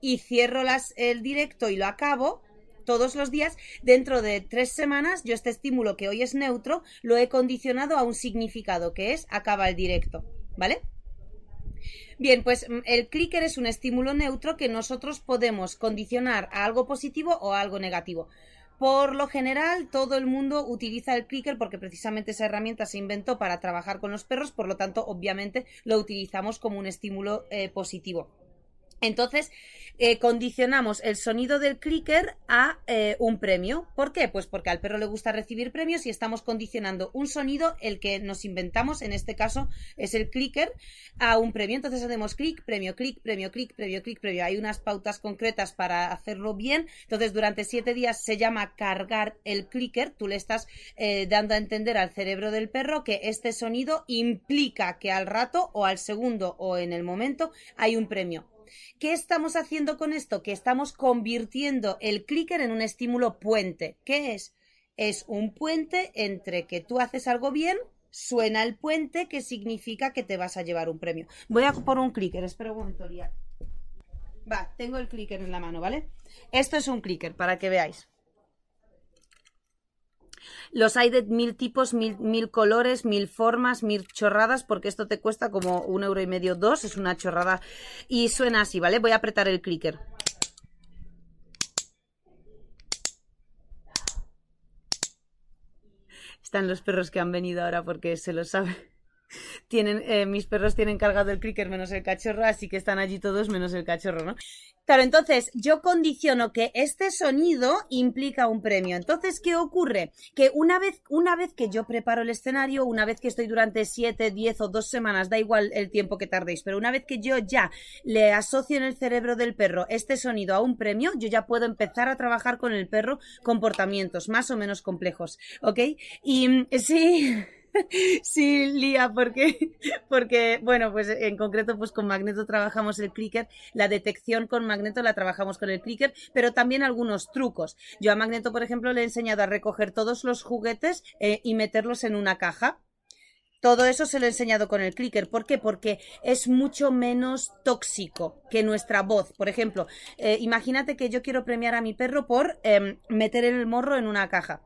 y cierro el directo y lo acabo, todos los días, dentro de tres semanas, yo este estímulo que hoy es neutro, lo he condicionado a un significado, que es acaba el directo, ¿vale? Bien, pues mm, el clicker es un estímulo neutro que nosotros podemos condicionar a algo positivo o a algo negativo. Por lo general, todo el mundo utiliza el clicker porque precisamente esa herramienta se inventó para trabajar con los perros, por lo tanto, obviamente, lo utilizamos como un estímulo eh, positivo. Entonces, eh, condicionamos el sonido del clicker a eh, un premio. ¿Por qué? Pues porque al perro le gusta recibir premios y estamos condicionando un sonido, el que nos inventamos, en este caso es el clicker, a un premio. Entonces hacemos clic, premio, clic, premio, clic, premio, clic, premio. Hay unas pautas concretas para hacerlo bien. Entonces, durante siete días se llama cargar el clicker. Tú le estás eh, dando a entender al cerebro del perro que este sonido implica que al rato o al segundo o en el momento hay un premio. ¿Qué estamos haciendo con esto? Que estamos convirtiendo el clicker en un estímulo puente. ¿Qué es? Es un puente entre que tú haces algo bien, suena el puente, que significa que te vas a llevar un premio. Voy a por un clicker, espero un momento, Va, tengo el clicker en la mano, ¿vale? Esto es un clicker, para que veáis. Los hay de mil tipos, mil, colores, mil formas, mil chorradas, porque esto te cuesta como un euro y medio, dos, es una chorrada. Y suena así, ¿vale? Voy a apretar el clicker. Están los perros que han venido ahora porque se lo saben. Tienen, eh, mis perros tienen cargado el clicker menos el cachorro, así que están allí todos menos el cachorro, ¿no? Claro, entonces yo condiciono que este sonido implica un premio. Entonces, ¿qué ocurre? Que una vez, una vez que yo preparo el escenario, una vez que estoy durante 7, 10 o 2 semanas, da igual el tiempo que tardéis, pero una vez que yo ya le asocio en el cerebro del perro este sonido a un premio, yo ya puedo empezar a trabajar con el perro comportamientos más o menos complejos, ¿ok? Y mm, sí. Sí, Lía, porque, porque, bueno, pues en concreto, pues con Magneto trabajamos el clicker, la detección con Magneto la trabajamos con el clicker, pero también algunos trucos. Yo a Magneto, por ejemplo, le he enseñado a recoger todos los juguetes eh, y meterlos en una caja. Todo eso se lo he enseñado con el clicker. ¿Por qué? Porque es mucho menos tóxico que nuestra voz. Por ejemplo, eh, imagínate que yo quiero premiar a mi perro por em, meter el morro en una caja.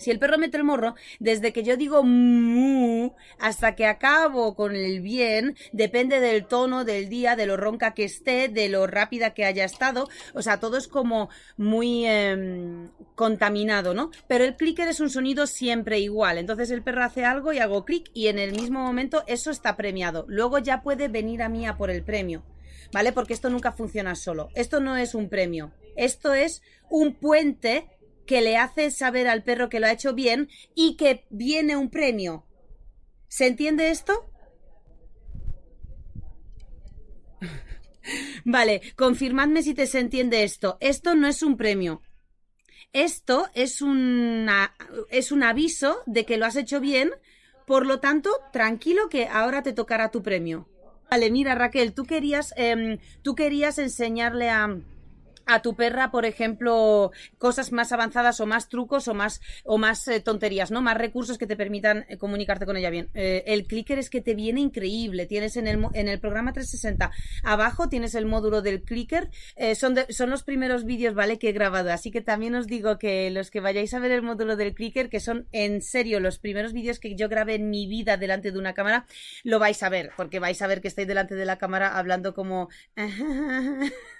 Si el perro mete el morro, desde que yo digo mu hasta que acabo con el bien, depende del tono del día, de lo ronca que esté, de lo rápida que haya estado. O sea, todo es como muy em, contaminado, ¿no? Pero el clicker es un sonido siempre igual. Entonces el perro hace algo y hago clic y en el mismo momento eso está premiado. Luego ya puede venir a mí a por el premio. ¿Vale? Porque esto nunca funciona solo. Esto no es un premio. Esto es un puente que le hace saber al perro que lo ha hecho bien y que viene un premio. ¿Se entiende esto? vale, confirmadme si te se entiende esto. Esto no es un premio. Esto es, una, es un aviso de que lo has hecho bien, por lo tanto, tranquilo que ahora te tocará tu premio. Vale, mira Raquel, tú querías, em, tú querías enseñarle a, a tu perra, por ejemplo, cosas más avanzadas o más trucos o más, o más eh, tonterías, ¿no? Más recursos que te permitan eh, comunicarte con ella bien. Eh, el clicker es que te viene increíble. Tienes en el, en el programa 360 abajo tienes el módulo del clicker. son, son los primeros vídeos, ¿vale? Que he grabado. Así que también os digo que los que vayáis a ver el módulo del clicker, que son en serio los primeros vídeos que yo grabé en mi vida delante de una cámara, lo vais a ver, porque vais a ver que estoy delante de la cámara hablando como...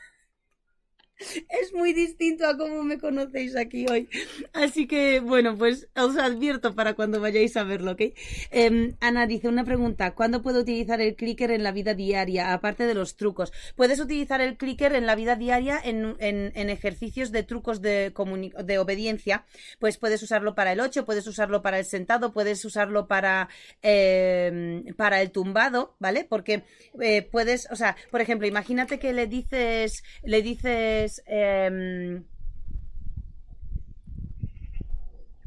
es muy distinto a cómo me conocéis aquí hoy. Así que, bueno, pues os advierto para cuando vayáis a verlo, ¿ok? Em, Ana dice una pregunta, ¿cuándo puedo utilizar el clicker en la vida diaria, aparte de los trucos? Puedes utilizar el clicker en la vida diaria en, en, ejercicios de trucos de, de obediencia, pues puedes usarlo para el 8, puedes usarlo para el sentado, puedes usarlo para, em, para el tumbado, ¿vale? Porque eh, puedes, o sea, por ejemplo, imagínate que le dices, le dices Um. eh,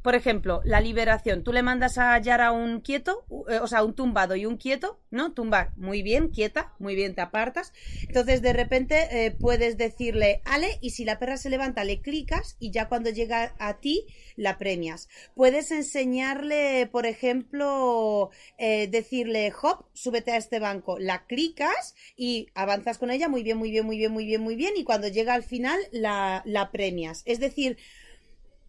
por ejemplo, la liberación. Tú le mandas a Yara un quieto, eh, o sea, un tumbado y un quieto, ¿no? Tumbar, muy bien, quieta, muy bien, te apartas. Entonces, de repente, eh, puedes decirle, ale, y si la perra se levanta, le clicas y ya cuando llega a ti, la premias. Puedes enseñarle, por ejemplo, eh, decirle, hop, súbete a este banco, la clicas y avanzas con ella, muy bien, muy bien, muy bien, muy bien, muy bien, y cuando llega al final, la, la premias. Es decir,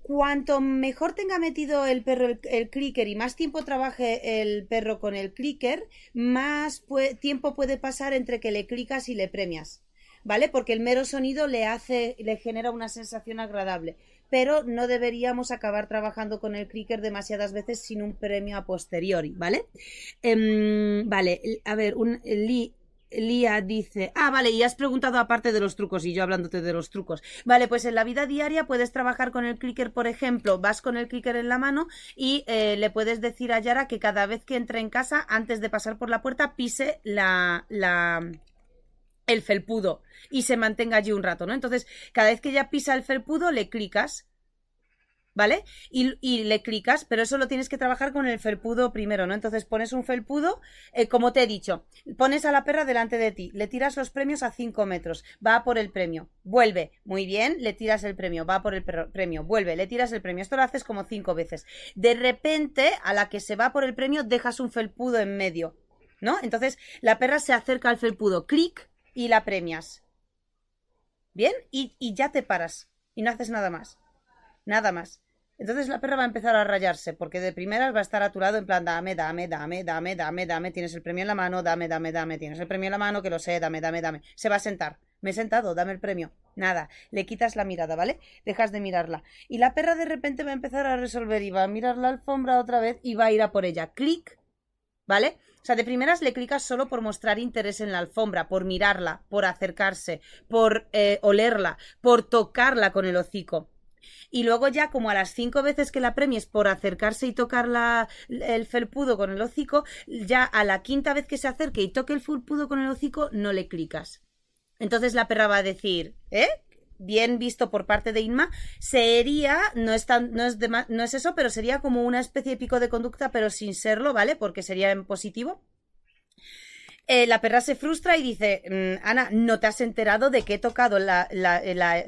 cuanto mejor tenga metido el perro el, clicker y más tiempo trabaje el perro con el clicker, más tiempo puede pasar entre que le clicas y le premias. ¿Vale? Porque el mero sonido le hace, le genera una sensación agradable. Pero no deberíamos acabar trabajando con el clicker demasiadas veces sin un premio a posteriori, ¿vale? Em, vale, a ver, un Lee Lía dice, ah, vale, y has preguntado aparte de los trucos y yo hablándote de los trucos. Vale, pues en la vida diaria puedes trabajar con el clicker, por ejemplo, vas con el clicker en la mano y eh, le puedes decir a Yara que cada vez que entre en casa, antes de pasar por la puerta, pise la, la, el felpudo y se mantenga allí un rato, ¿no? Entonces, cada vez que ella pisa el felpudo, le clicas ¿vale? Y, le clicas, pero eso lo tienes que trabajar con el felpudo primero, ¿no? Entonces pones un felpudo, eh, como te he dicho, pones a la perra delante de ti, le tiras los premios a 5 metros, va por el premio, vuelve, muy bien, le tiras el premio, va por el premio, vuelve, le tiras el premio, esto lo haces como 5 veces. De repente, a la que se va por el premio, dejas un felpudo en medio, ¿no? Entonces la perra se acerca al felpudo, clic y la premias. ¿Bien? Y, y ya te paras y no haces nada más. Nada más. Entonces la perra va a empezar a rayarse, porque de primeras va a estar a tu lado en plan, dame, dame, dame, dame, dame, dame, tienes el premio en la mano, dame, dame, dame, tienes el premio en la mano, que lo sé, dame, dame, dame. Se va a sentar. Me he sentado, dame el premio. Nada, le quitas la mirada, ¿vale? Dejas de mirarla. Y la perra de repente va a empezar a resolver y va a mirar la alfombra otra vez y va a ir a por ella. Clic, ¿vale? O sea, de primeras le clicas solo por mostrar interés en la alfombra, por mirarla, por acercarse, por eh, olerla, por tocarla con el hocico y luego ya como a las cinco veces que la premies por acercarse y tocar la, el felpudo con el hocico, ya a la quinta vez que se acerque y toque el felpudo con el hocico, no le clicas. Entonces la perra va a decir, ¿eh? bien visto por parte de Inma, sería, no es, no, es no es eso, pero sería como una especie de pico de conducta, pero sin serlo, ¿vale? Porque sería en positivo. Eh, la perra se frustra y dice, mm, Ana, no te has enterado de que he tocado la,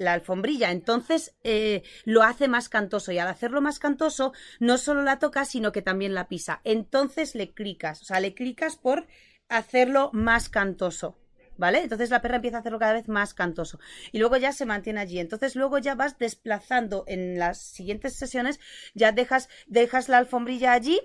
alfombrilla. Entonces eh, lo hace más cantoso y al hacerlo más cantoso no solo la toca, sino que también la pisa. Entonces le clicas, o sea, le clicas por hacerlo más cantoso. ¿Vale? Entonces la perra empieza a hacerlo cada vez más cantoso. Y luego ya se mantiene allí. Entonces luego ya vas desplazando en las siguientes sesiones, ya dejas, dejas la alfombrilla allí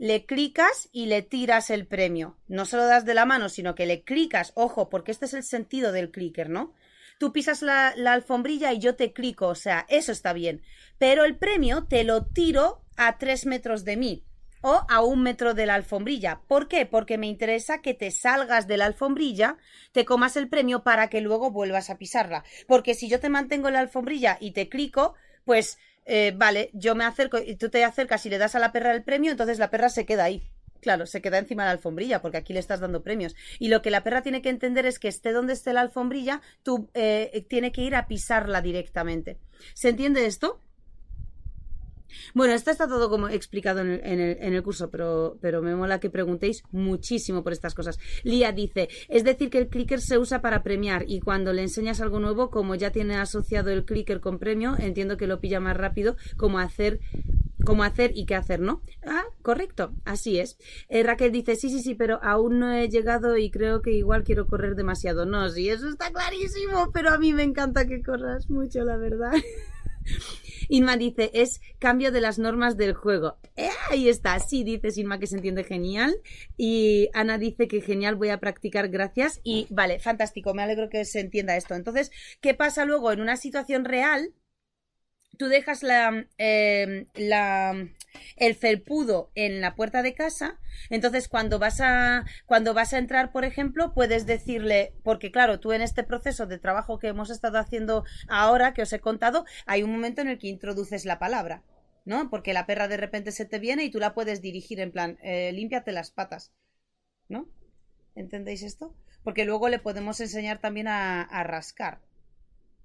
le clicas y le tiras el premio. No se lo das de la mano, sino que le clicas, ojo, porque este es el sentido del clicker, ¿no? Tú pisas la, alfombrilla y yo te clico, o sea, eso está bien. Pero el premio te lo tiro a tres metros de mí o a un metro de la alfombrilla. ¿Por qué? Porque me interesa que te salgas de la alfombrilla, te comas el premio para que luego vuelvas a pisarla. Porque si yo te mantengo en la alfombrilla y te clico, pues eh, vale, yo me acerco y tú te acercas y le das a la perra el premio, entonces la perra se queda ahí. Claro, se queda encima de la alfombrilla porque aquí le estás dando premios. Y lo que la perra tiene que entender es que esté donde esté la alfombrilla, tú eh, tiene que ir a pisarla directamente. ¿Se entiende esto? Bueno, esto está todo como explicado en el, curso, pero, pero, me mola que preguntéis muchísimo por estas cosas. Lía dice, es decir, que el clicker se usa para premiar y cuando le enseñas algo nuevo, como ya tiene asociado el clicker con premio, entiendo que lo pilla más rápido, como hacer cómo hacer y qué hacer, ¿no? Ah, correcto, así es. Eh, Raquel dice, sí, sí, sí, pero aún no he llegado y creo que igual quiero correr demasiado. No, sí, eso está clarísimo, pero a mí me encanta que corras mucho, la verdad. Inma dice, es cambio de las normas del juego. Eh, ahí está, sí, dice Inma que se entiende genial. Y Ana dice que genial, voy a practicar, gracias. Y vale, fantástico, me alegro que se entienda esto. Entonces, ¿qué pasa luego en una situación real? Tú dejas la, eh, la el felpudo en la puerta de casa, entonces cuando vas a cuando vas a entrar, por ejemplo, puedes decirle, porque claro, tú en este proceso de trabajo que hemos estado haciendo ahora que os he contado, hay un momento en el que introduces la palabra, ¿no? Porque la perra de repente se te viene y tú la puedes dirigir en plan, eh, límpiate las patas, ¿no? ¿Entendéis esto? Porque luego le podemos enseñar también a, rascar,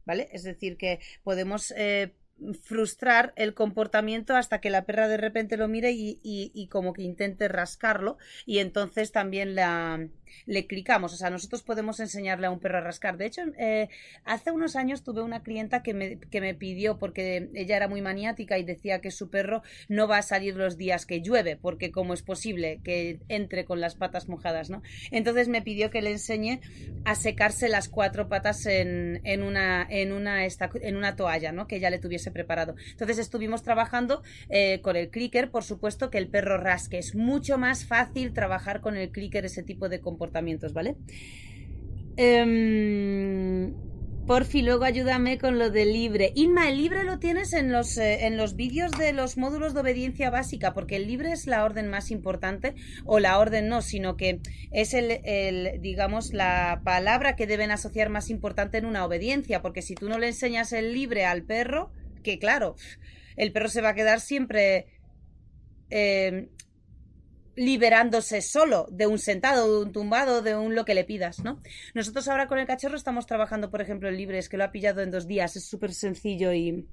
¿vale? Es decir, que podemos eh, frustrar el comportamiento hasta que la perra de repente lo mire y, y, como que intente rascarlo y entonces también la, le clicamos. O sea, nosotros podemos enseñarle a un perro a rascar. De hecho, eh, hace unos años tuve una clienta que me, que me pidió, porque ella era muy maniática y decía que su perro no va a salir los días que llueve, porque cómo es posible que entre con las patas mojadas, ¿no? Entonces me pidió que le enseñe a secarse las cuatro patas en, en, una, en, una, en una toalla, ¿no? Que ella le tuviese preparado. Entonces estuvimos trabajando eh, con el clicker, por supuesto que el perro rasque. Es mucho más fácil trabajar con el clicker ese tipo de comportamientos, ¿vale? Eh, Porfi, luego ayúdame con lo de libre. Inma, el libre lo tienes en los, eh, los vídeos de los módulos de obediencia básica, porque el libre es la orden más importante, o la orden no, sino que es el, digamos, la palabra que deben asociar más importante en una obediencia, porque si tú no le enseñas el libre al perro, que claro, el perro se va a quedar siempre eh, liberándose solo de un sentado, de un tumbado, de un lo que le pidas, ¿no? Nosotros ahora con el cachorro estamos trabajando, por ejemplo, en libres, que lo ha pillado en dos días, es súper sencillo y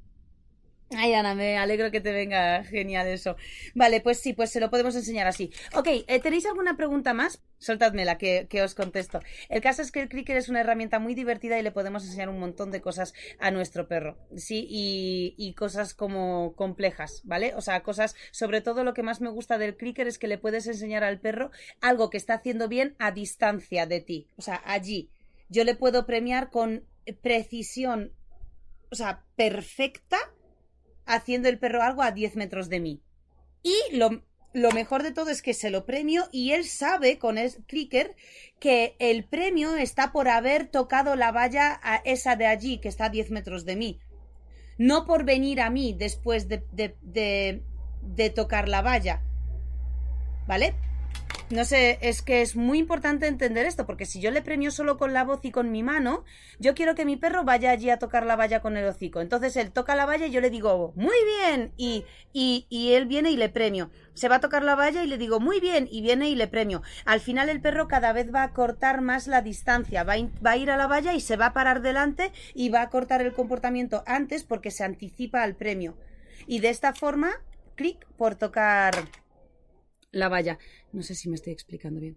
Ay, Ana, me alegro que te venga genial eso. Vale, pues sí, pues se lo podemos enseñar así. Ok, eh, ¿tenéis alguna pregunta más? Soltadmela, que, que os contesto. El caso es que el clicker es una herramienta muy divertida y le podemos enseñar un montón de cosas a nuestro perro, ¿sí? Y, y cosas como complejas, ¿vale? O sea, cosas, sobre todo lo que más me gusta del clicker es que le puedes enseñar al perro algo que está haciendo bien a distancia de ti, o sea, allí. Yo le puedo premiar con precisión, o sea, perfecta haciendo el perro algo a 10 metros de mí. Y lo, lo mejor de todo es que se lo premio y él sabe con el clicker que el premio está por haber tocado la valla a esa de allí, que está a 10 metros de mí. No por venir a mí después de, de, de, de tocar la valla. ¿Vale? No sé, es que es muy importante entender esto, porque si yo le premio solo con la voz y con mi mano, yo quiero que mi perro vaya allí a tocar la valla con el hocico. Entonces él toca la valla y yo le digo, muy bien, y, y, él viene y le premio. Se va a tocar la valla y le digo, muy bien, y viene y le premio. Al final el perro cada vez va a cortar más la distancia, va va a ir a la valla y se va a parar delante y va a cortar el comportamiento antes porque se anticipa al premio. Y de esta forma, clic por tocar la valla. No sé si me estoy explicando bien.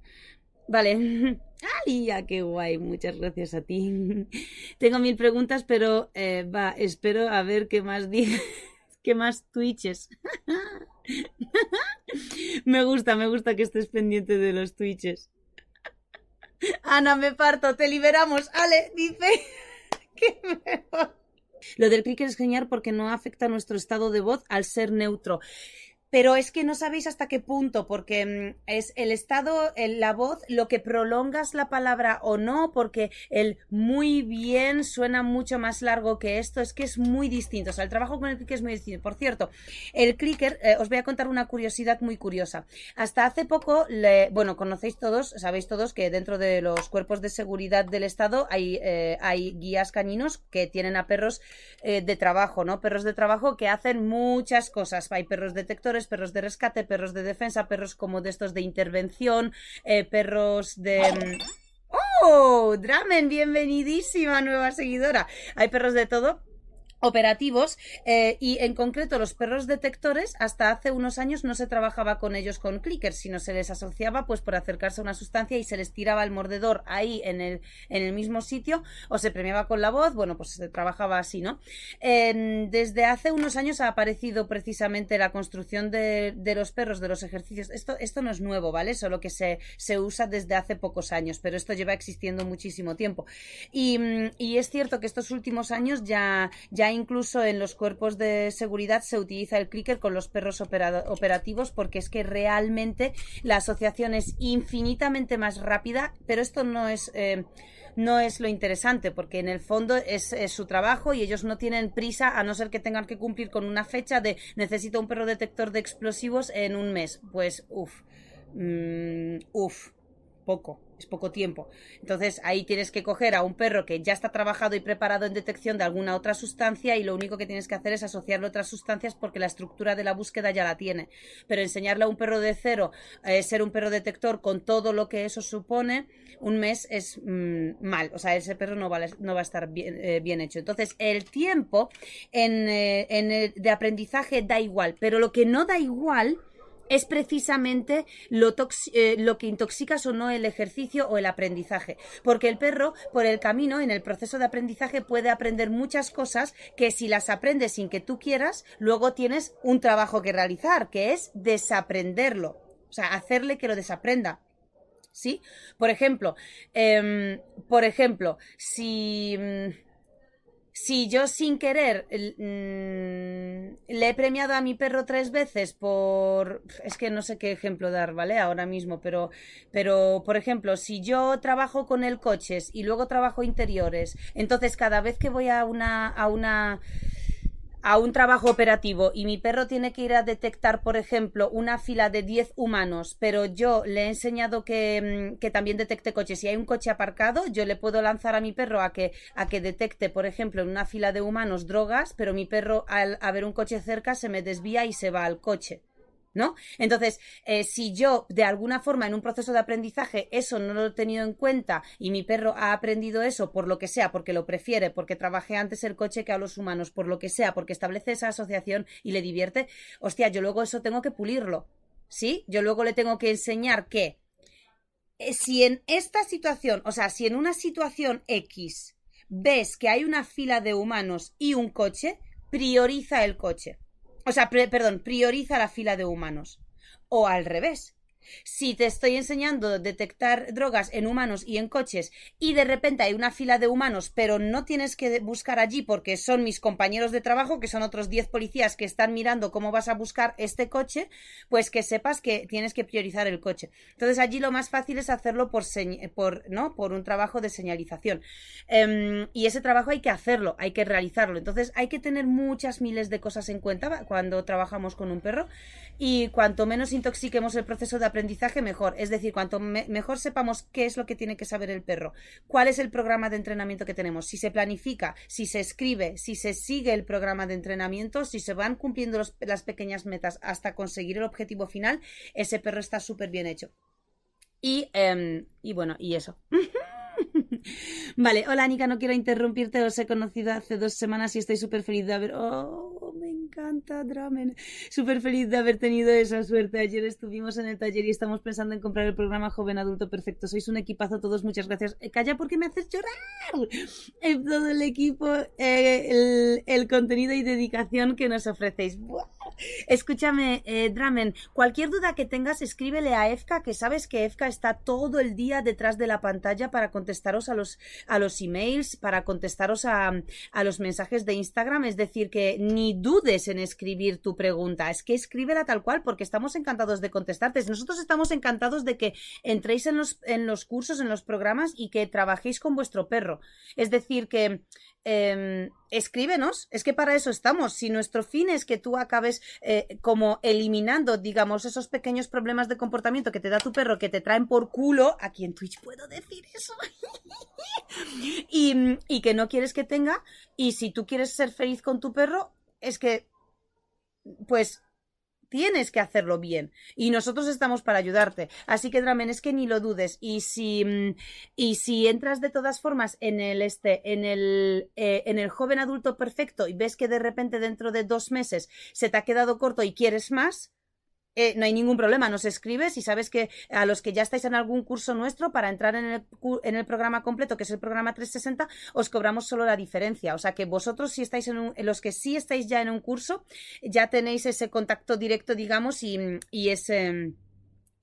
Vale. ¡Ay, ya qué guay! Muchas gracias a ti. Tengo mil preguntas, pero eh, va, espero a ver qué más dices, qué más twitches. me gusta, me gusta que estés pendiente de los twitches. Ana, me parto, te liberamos. Ale, dice que me Lo del clicker es genial porque no afecta nuestro estado de voz al ser neutro pero es que no sabéis hasta qué punto, porque mm, es el estado, la voz, lo que prolongas la palabra o no, porque el muy bien suena mucho más largo que esto, es que es muy distinto. O sea, el trabajo con el clicker es muy distinto. Por cierto, el clicker, eh, os voy a contar una curiosidad muy curiosa. Hasta hace poco, le, bueno, conocéis todos, sabéis todos que dentro de los cuerpos de seguridad del Estado hay, eh, hay guías caninos que tienen a perros eh, de trabajo, ¿no? Perros de trabajo que hacen muchas cosas. Hay perros detectores, perros de rescate, perros de defensa, perros como de estos de intervención, eh, perros de... Mm, ¡Oh! Dramen, bienvenidísima nueva seguidora. Hay perros de todo operativos eh, y en concreto los perros detectores hasta hace unos años no se trabajaba con ellos con clickers sino se les asociaba pues por acercarse a una sustancia y se les tiraba el mordedor ahí en el, en el mismo sitio o se premiaba con la voz bueno pues se trabajaba así no desde hace unos años ha aparecido precisamente la construcción de, de, los perros de los ejercicios. Esto, esto no es nuevo vale solo que se, se usa desde hace pocos años pero esto lleva existiendo muchísimo tiempo. Y, y es cierto que estos últimos años ya incluso en los cuerpos de seguridad se utiliza el clicker con los perros operativos porque es que realmente la asociación es infinitamente más rápida, pero esto no es... Eh, no es lo interesante, porque en el fondo es, su trabajo y ellos no tienen prisa a no ser que tengan que cumplir con una fecha de necesito un perro detector de explosivos en un mes. Pues, uff, mmm, uff, poco, es poco tiempo. Entonces ahí tienes que coger a un perro que ya está trabajado y preparado en detección de alguna otra sustancia y lo único que tienes que hacer es asociarlo a otras sustancias porque la estructura de la búsqueda ya la tiene. Pero enseñarle a un perro de cero eh, ser un perro detector con todo lo que eso supone, un mes es mm, mal. O sea, ese perro no va, no va a estar bien, eh, bien, hecho. Entonces, el tiempo en, eh, en de aprendizaje da igual, pero lo que no da igual es precisamente lo, eh, que intoxicas o no el ejercicio o el aprendizaje. Porque el perro, por el camino, en el proceso de aprendizaje, puede aprender muchas cosas que si las aprendes sin que tú quieras, luego tienes un trabajo que realizar, que es desaprenderlo. O sea, hacerle que lo desaprenda. ¿Sí? Por ejemplo, em, por ejemplo, si mm, si yo sin querer mm, le he premiado a mi perro tres veces por es que no sé qué ejemplo dar vale ahora mismo pero pero por ejemplo si yo trabajo con el coches y luego trabajo interiores entonces cada vez que voy a una a una a un trabajo operativo y mi perro tiene que ir a detectar, por ejemplo, una fila de 10 humanos, pero yo le he enseñado mm, que, también detecte coches. Si hay un coche aparcado, yo le puedo lanzar a mi perro a que, a que detecte, por ejemplo, en una fila de humanos drogas, pero mi perro al ver un coche cerca se me desvía y se va al coche. ¿No? Entonces, eh, si yo de alguna forma en un proceso de aprendizaje eso no lo he tenido en cuenta y mi perro ha aprendido eso por lo que sea, porque lo prefiere, porque trabajé antes el coche que a los humanos, por lo que sea, porque establece esa asociación y le divierte, hostia, yo luego eso tengo que pulirlo, ¿sí? Yo luego le tengo que enseñar que eh, si en esta situación, o sea, si en una situación X ves que hay una fila de humanos y un coche, prioriza el coche. O sea, perdón, prioriza la fila de humanos. O al revés. Si te estoy enseñando detectar drogas en humanos y en coches y de repente hay una fila de humanos, pero no tienes que buscar allí porque son mis compañeros de trabajo, que son otros 10 policías que están mirando cómo vas a buscar este coche, pues que sepas que tienes que priorizar el coche. Entonces allí lo más fácil es hacerlo por, por, ¿no? por un trabajo de señalización. Em, y ese trabajo hay que hacerlo, hay que realizarlo. Entonces hay que tener muchas miles de cosas en cuenta cuando trabajamos con un perro y cuanto menos intoxiquemos el proceso de aprendizaje, mejor. Es decir, cuanto mejor sepamos qué es lo que tiene que saber el perro, cuál es el programa de entrenamiento que tenemos, si se planifica, si se escribe, si se sigue el programa de entrenamiento, si se van cumpliendo las pequeñas metas hasta conseguir el objetivo final, ese perro está súper bien hecho. Y, em, y bueno, y eso. vale, hola Nika, no quiero interrumpirte, os he conocido hace dos semanas y estoy súper feliz de haber... Oh, me encanta Dramen. Súper feliz de haber tenido esa suerte. Ayer estuvimos en el taller y estamos pensando en comprar el programa Joven Adulto Perfecto. Sois un equipazo todos, muchas gracias. Eh, calla porque me haces llorar. Todo el equipo, eh, el, contenido y dedicación que nos ofrecéis. Escúchame, Dramen, cualquier duda que tengas, escríbele a Efka, que sabes que Efka está todo el día detrás de la pantalla para contestaros a los, a los emails, para contestaros a, a los mensajes de Instagram. Es decir, que ni dudes en escribir tu pregunta, es que escríbela tal cual porque estamos encantados de contestarte. Nosotros estamos encantados de que entréis en los, en los cursos, en los programas y que trabajéis con vuestro perro. Es decir, que em, escríbenos, es que para eso estamos. Si nuestro fin es que tú acabes eh, como eliminando, digamos, esos pequeños problemas de comportamiento que te da tu perro, que te traen por culo, aquí en Twitch puedo decir eso, y, y que no quieres que tenga, y si tú quieres ser feliz con tu perro, es que, pues, tienes que hacerlo bien y nosotros estamos para ayudarte. Así que Dramen, es que ni lo dudes y si mm, y si entras de todas formas en el este en el eh, en el joven adulto perfecto y ves que de repente dentro de dos meses se te ha quedado corto y quieres más, eh, no hay ningún problema, nos escribes y sabes que a los que ya estáis en algún curso nuestro, para entrar en el, en el programa completo, que es el programa 360, os cobramos solo la diferencia. O sea que vosotros, si estáis en, un, los que sí estáis ya en un curso, ya tenéis ese contacto directo, digamos, y, y ese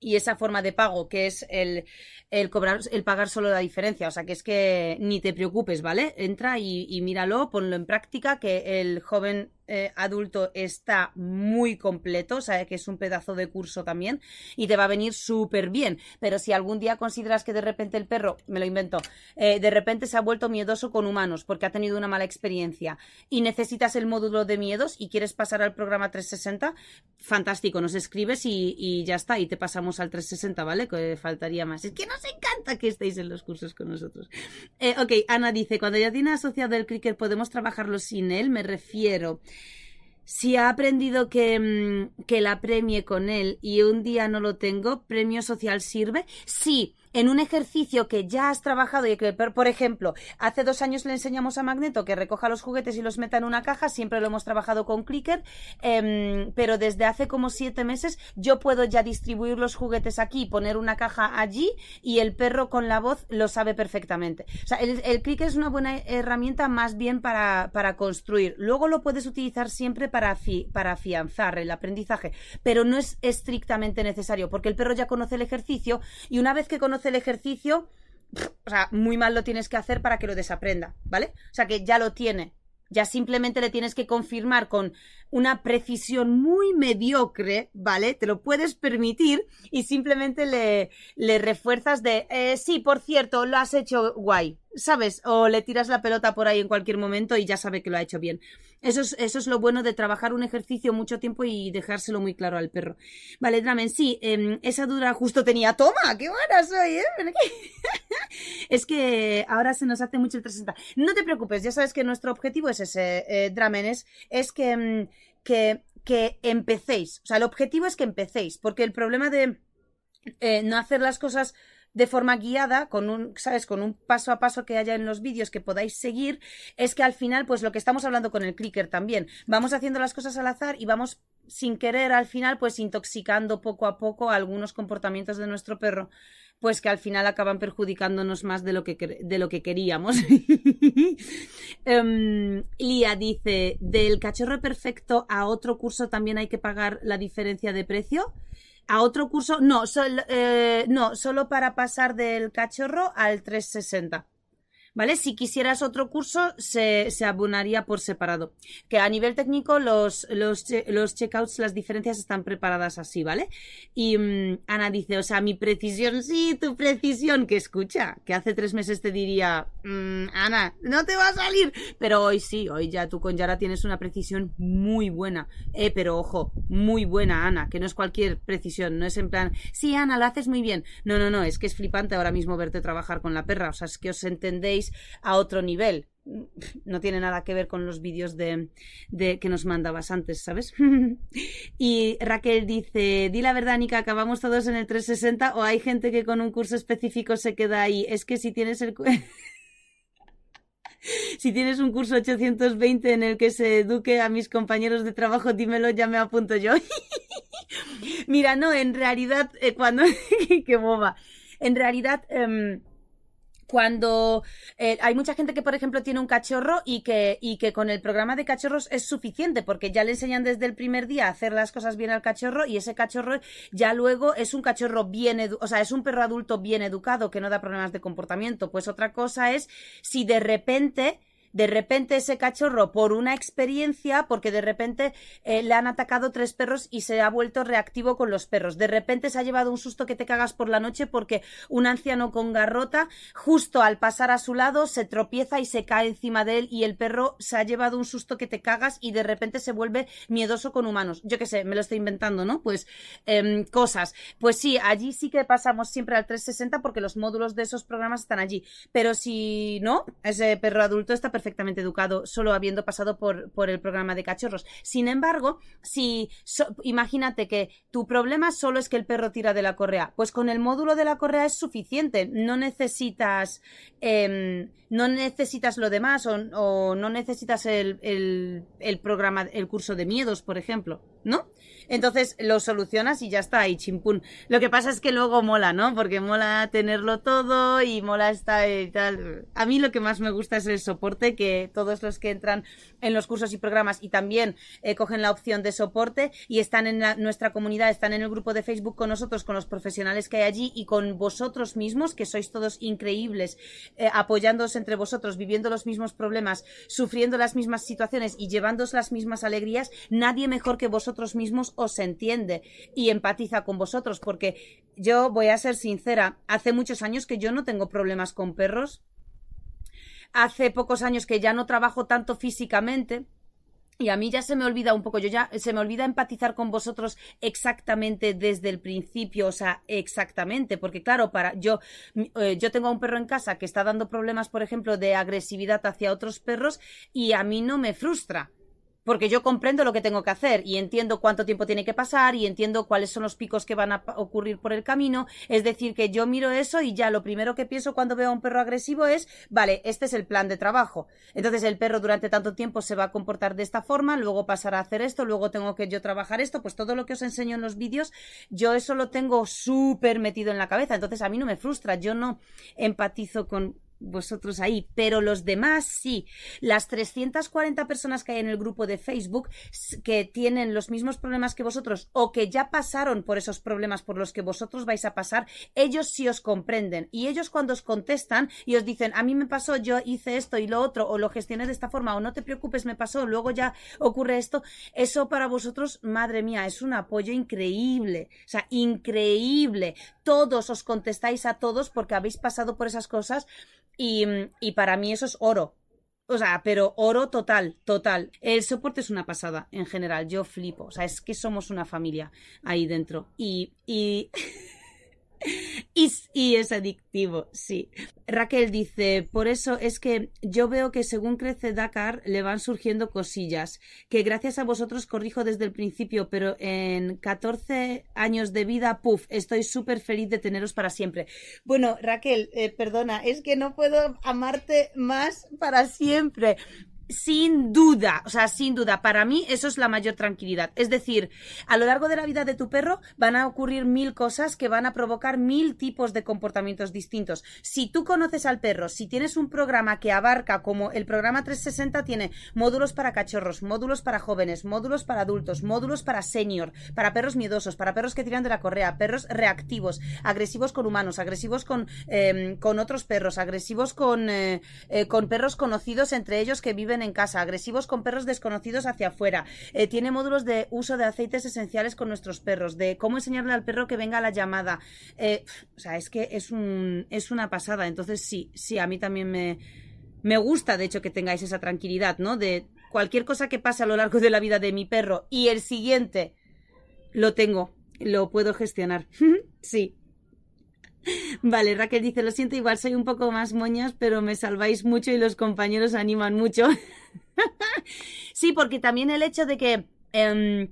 y esa forma de pago que es el, el, cobrar el pagar solo la diferencia o sea que es que ni te preocupes vale entra y, y míralo ponlo en práctica que el joven eh, adulto está muy completo, o sea que es un pedazo de curso también y te va a venir súper bien. Pero si algún día consideras que de repente el perro, me lo invento, eh, de repente se ha vuelto miedoso con humanos porque ha tenido una mala experiencia y necesitas el módulo de miedos y quieres pasar al programa 360, fantástico, nos escribes y, ya está, y te pasamos al 360, ¿vale? Que faltaría más. Es que nos encanta que estéis en los cursos con nosotros. Eh, ok, Ana dice, cuando ya tiene asociado el cricket, ¿podemos trabajarlo sin él? Me refiero si ha aprendido que, mm, que, la premie con él y un día no lo tengo, ¿premio social sirve? Sí, en un ejercicio que ya has trabajado y que, por ejemplo, hace dos años le enseñamos a Magneto que recoja los juguetes y los meta en una caja, siempre lo hemos trabajado con Clicker, em, pero desde hace como siete meses yo puedo ya distribuir los juguetes aquí, poner una caja allí y el perro con la voz lo sabe perfectamente. O sea, el, Clicker es una buena herramienta más bien para, para construir. Luego lo puedes utilizar siempre para, para afianzar el aprendizaje, pero no es estrictamente necesario porque el perro ya conoce el ejercicio y una vez que conoce el ejercicio, o sea, muy mal lo tienes que hacer para que lo desaprenda, ¿vale? O sea, que ya lo tiene. Ya simplemente le tienes que confirmar con una precisión muy mediocre, ¿vale? Te lo puedes permitir y simplemente le, le refuerzas de, eh, sí, por cierto, lo has hecho guay, ¿sabes? O le tiras la pelota por ahí en cualquier momento y ya sabe que lo ha hecho bien. Eso es, eso es lo bueno de trabajar un ejercicio mucho tiempo y dejárselo muy claro al perro. Vale, Dramen, sí, em, esa dura justo tenía. ¡Toma! ¡Qué buena soy, eh! es que ahora se nos hace mucho el 360. No te preocupes, ya sabes que nuestro objetivo es ese, eh, Dramen, es, que, em, que, que empecéis. O sea, el objetivo es que empecéis, porque el problema de eh, no hacer las cosas de forma guiada, con un, ¿sabes? Con un paso a paso que haya en los vídeos que podáis seguir, es que al final, pues lo que estamos hablando con el clicker también, vamos haciendo las cosas al azar y vamos sin querer al final, pues intoxicando poco a poco algunos comportamientos de nuestro perro pues que al final acaban perjudicándonos más de lo que, de lo que queríamos. um, Lía dice, del cachorro perfecto a otro curso también hay que pagar la diferencia de precio. A otro curso, no, eh, no, solo para pasar del cachorro al 360. ¿Vale? Si quisieras otro curso, se, se abonaría por separado. Que a nivel técnico, los, los, los checkouts, las diferencias están preparadas así, ¿vale? Y mm, Ana dice, o sea, mi precisión, sí, tu precisión, que escucha, que hace tres meses te diría, mm, Ana, no te va a salir, pero hoy sí, hoy ya tú con Yara tienes una precisión muy buena, eh, pero ojo, muy buena, Ana, que no es cualquier precisión, no es en plan, sí, Ana, la haces muy bien. No, no, no, es que es flipante ahora mismo verte trabajar con la perra, o sea, es que os entendéis a otro nivel. No tiene nada que ver con los vídeos de, que nos mandabas antes, ¿sabes? y Raquel dice, di la verdad, Nika, acabamos todos en el 360 o hay gente que con un curso específico se queda ahí. Es que si tienes el... si tienes un curso 820 en el que se eduque a mis compañeros de trabajo, dímelo, ya me apunto yo. Mira, no, en realidad, eh, cuando... ¡Qué boba! En realidad... Em, cuando eh, hay mucha gente que, por ejemplo, tiene un cachorro y que, y que con el programa de cachorros es suficiente porque ya le enseñan desde el primer día a hacer las cosas bien al cachorro y ese cachorro ya luego es un cachorro bien, o sea, es un perro adulto bien educado que no da problemas de comportamiento. Pues otra cosa es si de repente de repente ese cachorro por una experiencia, porque de repente eh, le han atacado tres perros y se ha vuelto reactivo con los perros. De repente se ha llevado un susto que te cagas por la noche porque un anciano con garrota, justo al pasar a su lado, se tropieza y se cae encima de él y el perro se ha llevado un susto que te cagas y de repente se vuelve miedoso con humanos. Yo qué sé, me lo estoy inventando, ¿no? Pues em, cosas. Pues sí, allí sí que pasamos siempre al 360 porque los módulos de esos programas están allí. Pero si no, ese perro adulto está perfecto perfectamente educado solo habiendo pasado por, por el programa de cachorros. Sin embargo, si imagínate que tu problema solo es que el perro tira de la correa, pues con el módulo de la correa es suficiente. No necesitas, em, no necesitas lo demás o, no necesitas el, el, el programa, el curso de miedos, por ejemplo. ¿no? Entonces lo solucionas y ya está, y chimpún. Lo que pasa es que luego mola, ¿no? Porque mola tenerlo todo y mola estar y tal. A mí lo que más me gusta es el soporte, que todos los que entran en los cursos y programas y también eh, cogen la opción de soporte y están en nuestra comunidad, están en el grupo de Facebook con nosotros, con los profesionales que hay allí y con vosotros mismos, que sois todos increíbles, eh, apoyándoos entre vosotros, viviendo los mismos problemas, sufriendo las mismas situaciones y llevándoos las mismas alegrías, nadie mejor que vosotros mismos os entiende y empatiza con vosotros, porque yo voy a ser sincera, hace muchos años que yo no tengo problemas con perros, hace pocos años que ya no trabajo tanto físicamente. Y a mí ya se me olvida un poco, yo ya se me olvida empatizar con vosotros exactamente desde el principio, o sea, exactamente, porque claro, para yo eh, yo tengo a un perro en casa que está dando problemas, por ejemplo, de agresividad hacia otros perros y a mí no me frustra porque yo comprendo lo que tengo que hacer y entiendo cuánto tiempo tiene que pasar y entiendo cuáles son los picos que van a ocurrir por el camino. Es decir, que yo miro eso y ya lo primero que pienso cuando veo a un perro agresivo es, vale, este es el plan de trabajo. Entonces el perro durante tanto tiempo se va a comportar de esta forma, luego pasará a hacer esto, luego tengo que yo trabajar esto, pues todo lo que os enseño en los vídeos, yo eso lo tengo súper metido en la cabeza. Entonces a mí no me frustra, yo no empatizo con vosotros ahí, pero los demás sí. Las 340 personas que hay en el grupo de Facebook que tienen los mismos problemas que vosotros o que ya pasaron por esos problemas por los que vosotros vais a pasar, ellos sí os comprenden. Y ellos cuando os contestan y os dicen, a mí me pasó, yo hice esto y lo otro, o lo gestioné de esta forma, o no te preocupes, me pasó, luego ya ocurre esto, eso para vosotros, madre mía, es un apoyo increíble. O sea, increíble. Todos os contestáis a todos porque habéis pasado por esas cosas y, y para mí eso es oro. O sea, pero oro total, total. El soporte es una pasada en general. Yo flipo. O sea, es que somos una familia ahí dentro. Y. y... Y, es adictivo, sí. Raquel dice, por eso es que yo veo que según crece Dakar le van surgiendo cosillas, que gracias a vosotros corrijo desde el principio, pero en 14 años de vida, puff, estoy súper feliz de teneros para siempre. Bueno, Raquel, eh, perdona, es que no puedo amarte más para siempre. Sin duda, o sea, sin duda, para mí eso es la mayor tranquilidad. Es decir, a lo largo de la vida de tu perro van a ocurrir mil cosas que van a provocar mil tipos de comportamientos distintos. Si tú conoces al perro, si tienes un programa que abarca como el programa 360 tiene módulos para cachorros, módulos para jóvenes, módulos para adultos, módulos para senior, para perros miedosos, para perros que tiran de la correa, perros reactivos, agresivos con humanos, agresivos con, em, con otros perros, agresivos con, eh, eh, con perros conocidos entre ellos que viven en casa, agresivos con perros desconocidos hacia afuera. Eh, tiene módulos de uso de aceites esenciales con nuestros perros, de cómo enseñarle al perro que venga a la llamada. Eh, o sea, es que es, un, es una pasada. Entonces, sí, sí, a mí también me, me gusta, de hecho, que tengáis esa tranquilidad, ¿no? De cualquier cosa que pase a lo largo de la vida de mi perro y el siguiente lo tengo, lo puedo gestionar. sí. Vale, Raquel dice, lo siento, igual soy un poco más moñas, pero me salváis mucho y los compañeros animan mucho. sí, porque también el hecho de que... Em,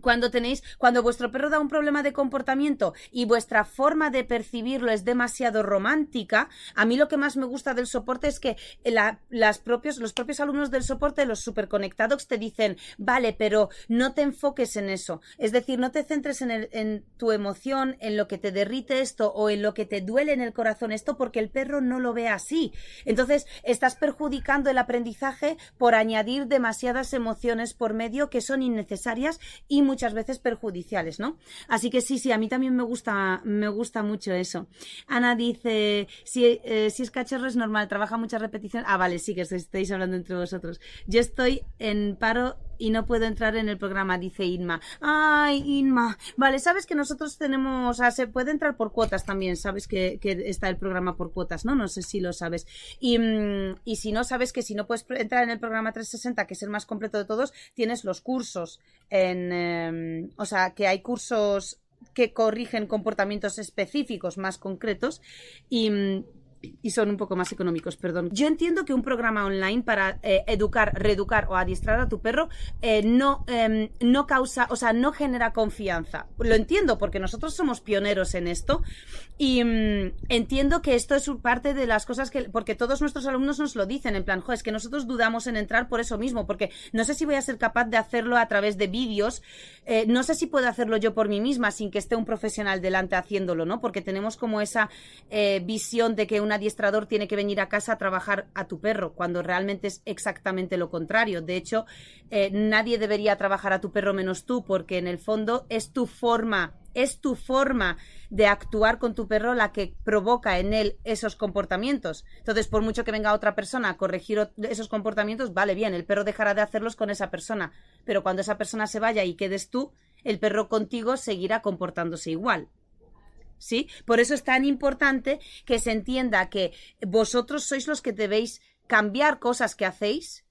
cuando tenéis, cuando vuestro perro da un problema de comportamiento y vuestra forma de percibirlo es demasiado romántica, a mí lo que más me gusta del soporte es que las propios, los propios alumnos del soporte, los superconectados, te dicen, vale, pero no te enfoques en eso. Es decir, no te centres en, en tu emoción, en lo que te derrite esto o en lo que te duele en el corazón esto, porque el perro no lo ve así. Entonces, estás perjudicando el aprendizaje por añadir demasiadas emociones por medio que son innecesarias y muchas veces perjudiciales, ¿no? Así que sí, sí, a mí también me gusta, me gusta mucho eso. Ana dice, si, eh, si es cachorro es normal, trabaja muchas repeticiones. Ah, vale, sí que estáis hablando entre vosotros. Yo estoy en paro y no puedo entrar en el programa, dice Inma. Ay, Inma. Vale, sabes que nosotros tenemos, o sea, se puede entrar por cuotas también, sabes que, está el programa por cuotas, ¿no? No sé si lo sabes. Y, mm, y, si no, sabes que si no puedes entrar en el programa 360, que es el más completo de todos, tienes los cursos en, em, o sea, que hay cursos que corrigen comportamientos específicos más concretos y mm, y son un poco más económicos, perdón. Yo entiendo que un programa online para eh, educar, reeducar o adiestrar a tu perro eh, no, em, no causa, o sea, no genera confianza. Lo entiendo porque nosotros somos pioneros en esto y mm, entiendo que esto es parte de las cosas que, porque todos nuestros alumnos nos lo dicen, en plan, jo, es que nosotros dudamos en entrar por eso mismo, porque no sé si voy a ser capaz de hacerlo a través de vídeos, eh, no sé si puedo hacerlo yo por mí misma sin que esté un profesional delante haciéndolo, ¿no? Porque tenemos como esa visión de que una adiestrador tiene que venir a casa a trabajar a tu perro, cuando realmente es exactamente lo contrario. De hecho, eh, nadie debería trabajar a tu perro menos tú, porque en el fondo es tu forma, es tu forma de actuar con tu perro la que provoca en él esos comportamientos. Entonces, por mucho que venga otra persona a corregir esos comportamientos, vale bien, el perro dejará de hacerlos con esa persona, pero cuando esa persona se vaya y quedes tú, el perro contigo seguirá comportándose igual. ¿Sí? Por eso es tan importante que se entienda que vosotros sois los que debéis cambiar cosas que hacéis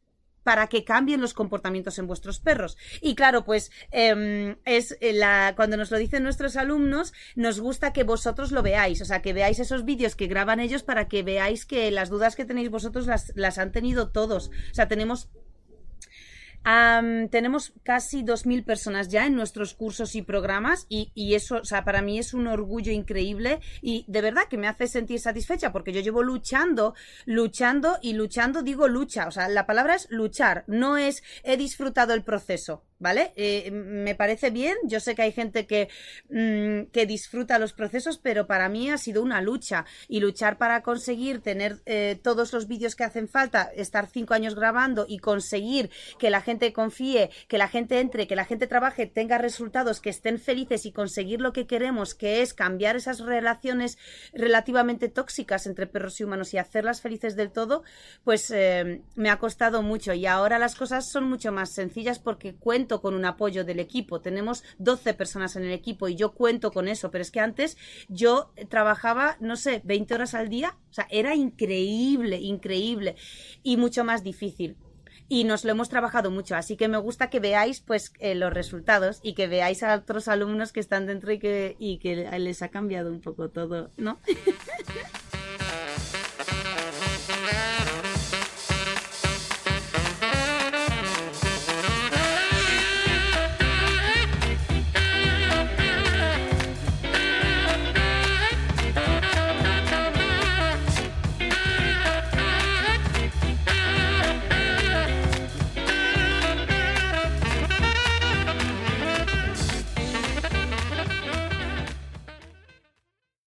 para que cambien los comportamientos en vuestros perros. Y claro, pues em, es la, cuando nos lo dicen nuestros alumnos, nos gusta que vosotros lo veáis, o sea, que veáis esos vídeos que graban ellos para que veáis que las dudas que tenéis vosotros las, las han tenido todos. O sea, tenemos tenemos casi 2.000 personas ya en nuestros cursos y programas y, y, eso, o sea, para mí es un orgullo increíble y de verdad que me hace sentir satisfecha porque yo llevo luchando, luchando y luchando, digo lucha, o sea, la palabra es luchar, no es he disfrutado el proceso. ¿Vale? Eh, me parece bien, yo sé que hay gente que, mm, que disfruta los procesos, pero para mí ha sido una lucha. Y luchar para conseguir tener eh, todos los vídeos que hacen falta, estar cinco años grabando y conseguir que la gente confíe, que la gente entre, que la gente trabaje, tenga resultados, que estén felices y conseguir lo que queremos, que es cambiar esas relaciones relativamente tóxicas entre perros y humanos y hacerlas felices del todo, pues eh, me ha costado mucho. Y ahora las cosas son mucho más sencillas porque con un apoyo del equipo. Tenemos 12 personas en el equipo y yo cuento con eso, pero es que antes yo trabajaba, no sé, 20 horas al día. O sea, era increíble, increíble y mucho más difícil y nos lo hemos trabajado mucho. Así que me gusta que veáis pues eh, los resultados y que veáis a otros alumnos que están dentro y que, y que les ha cambiado un poco todo, ¿no?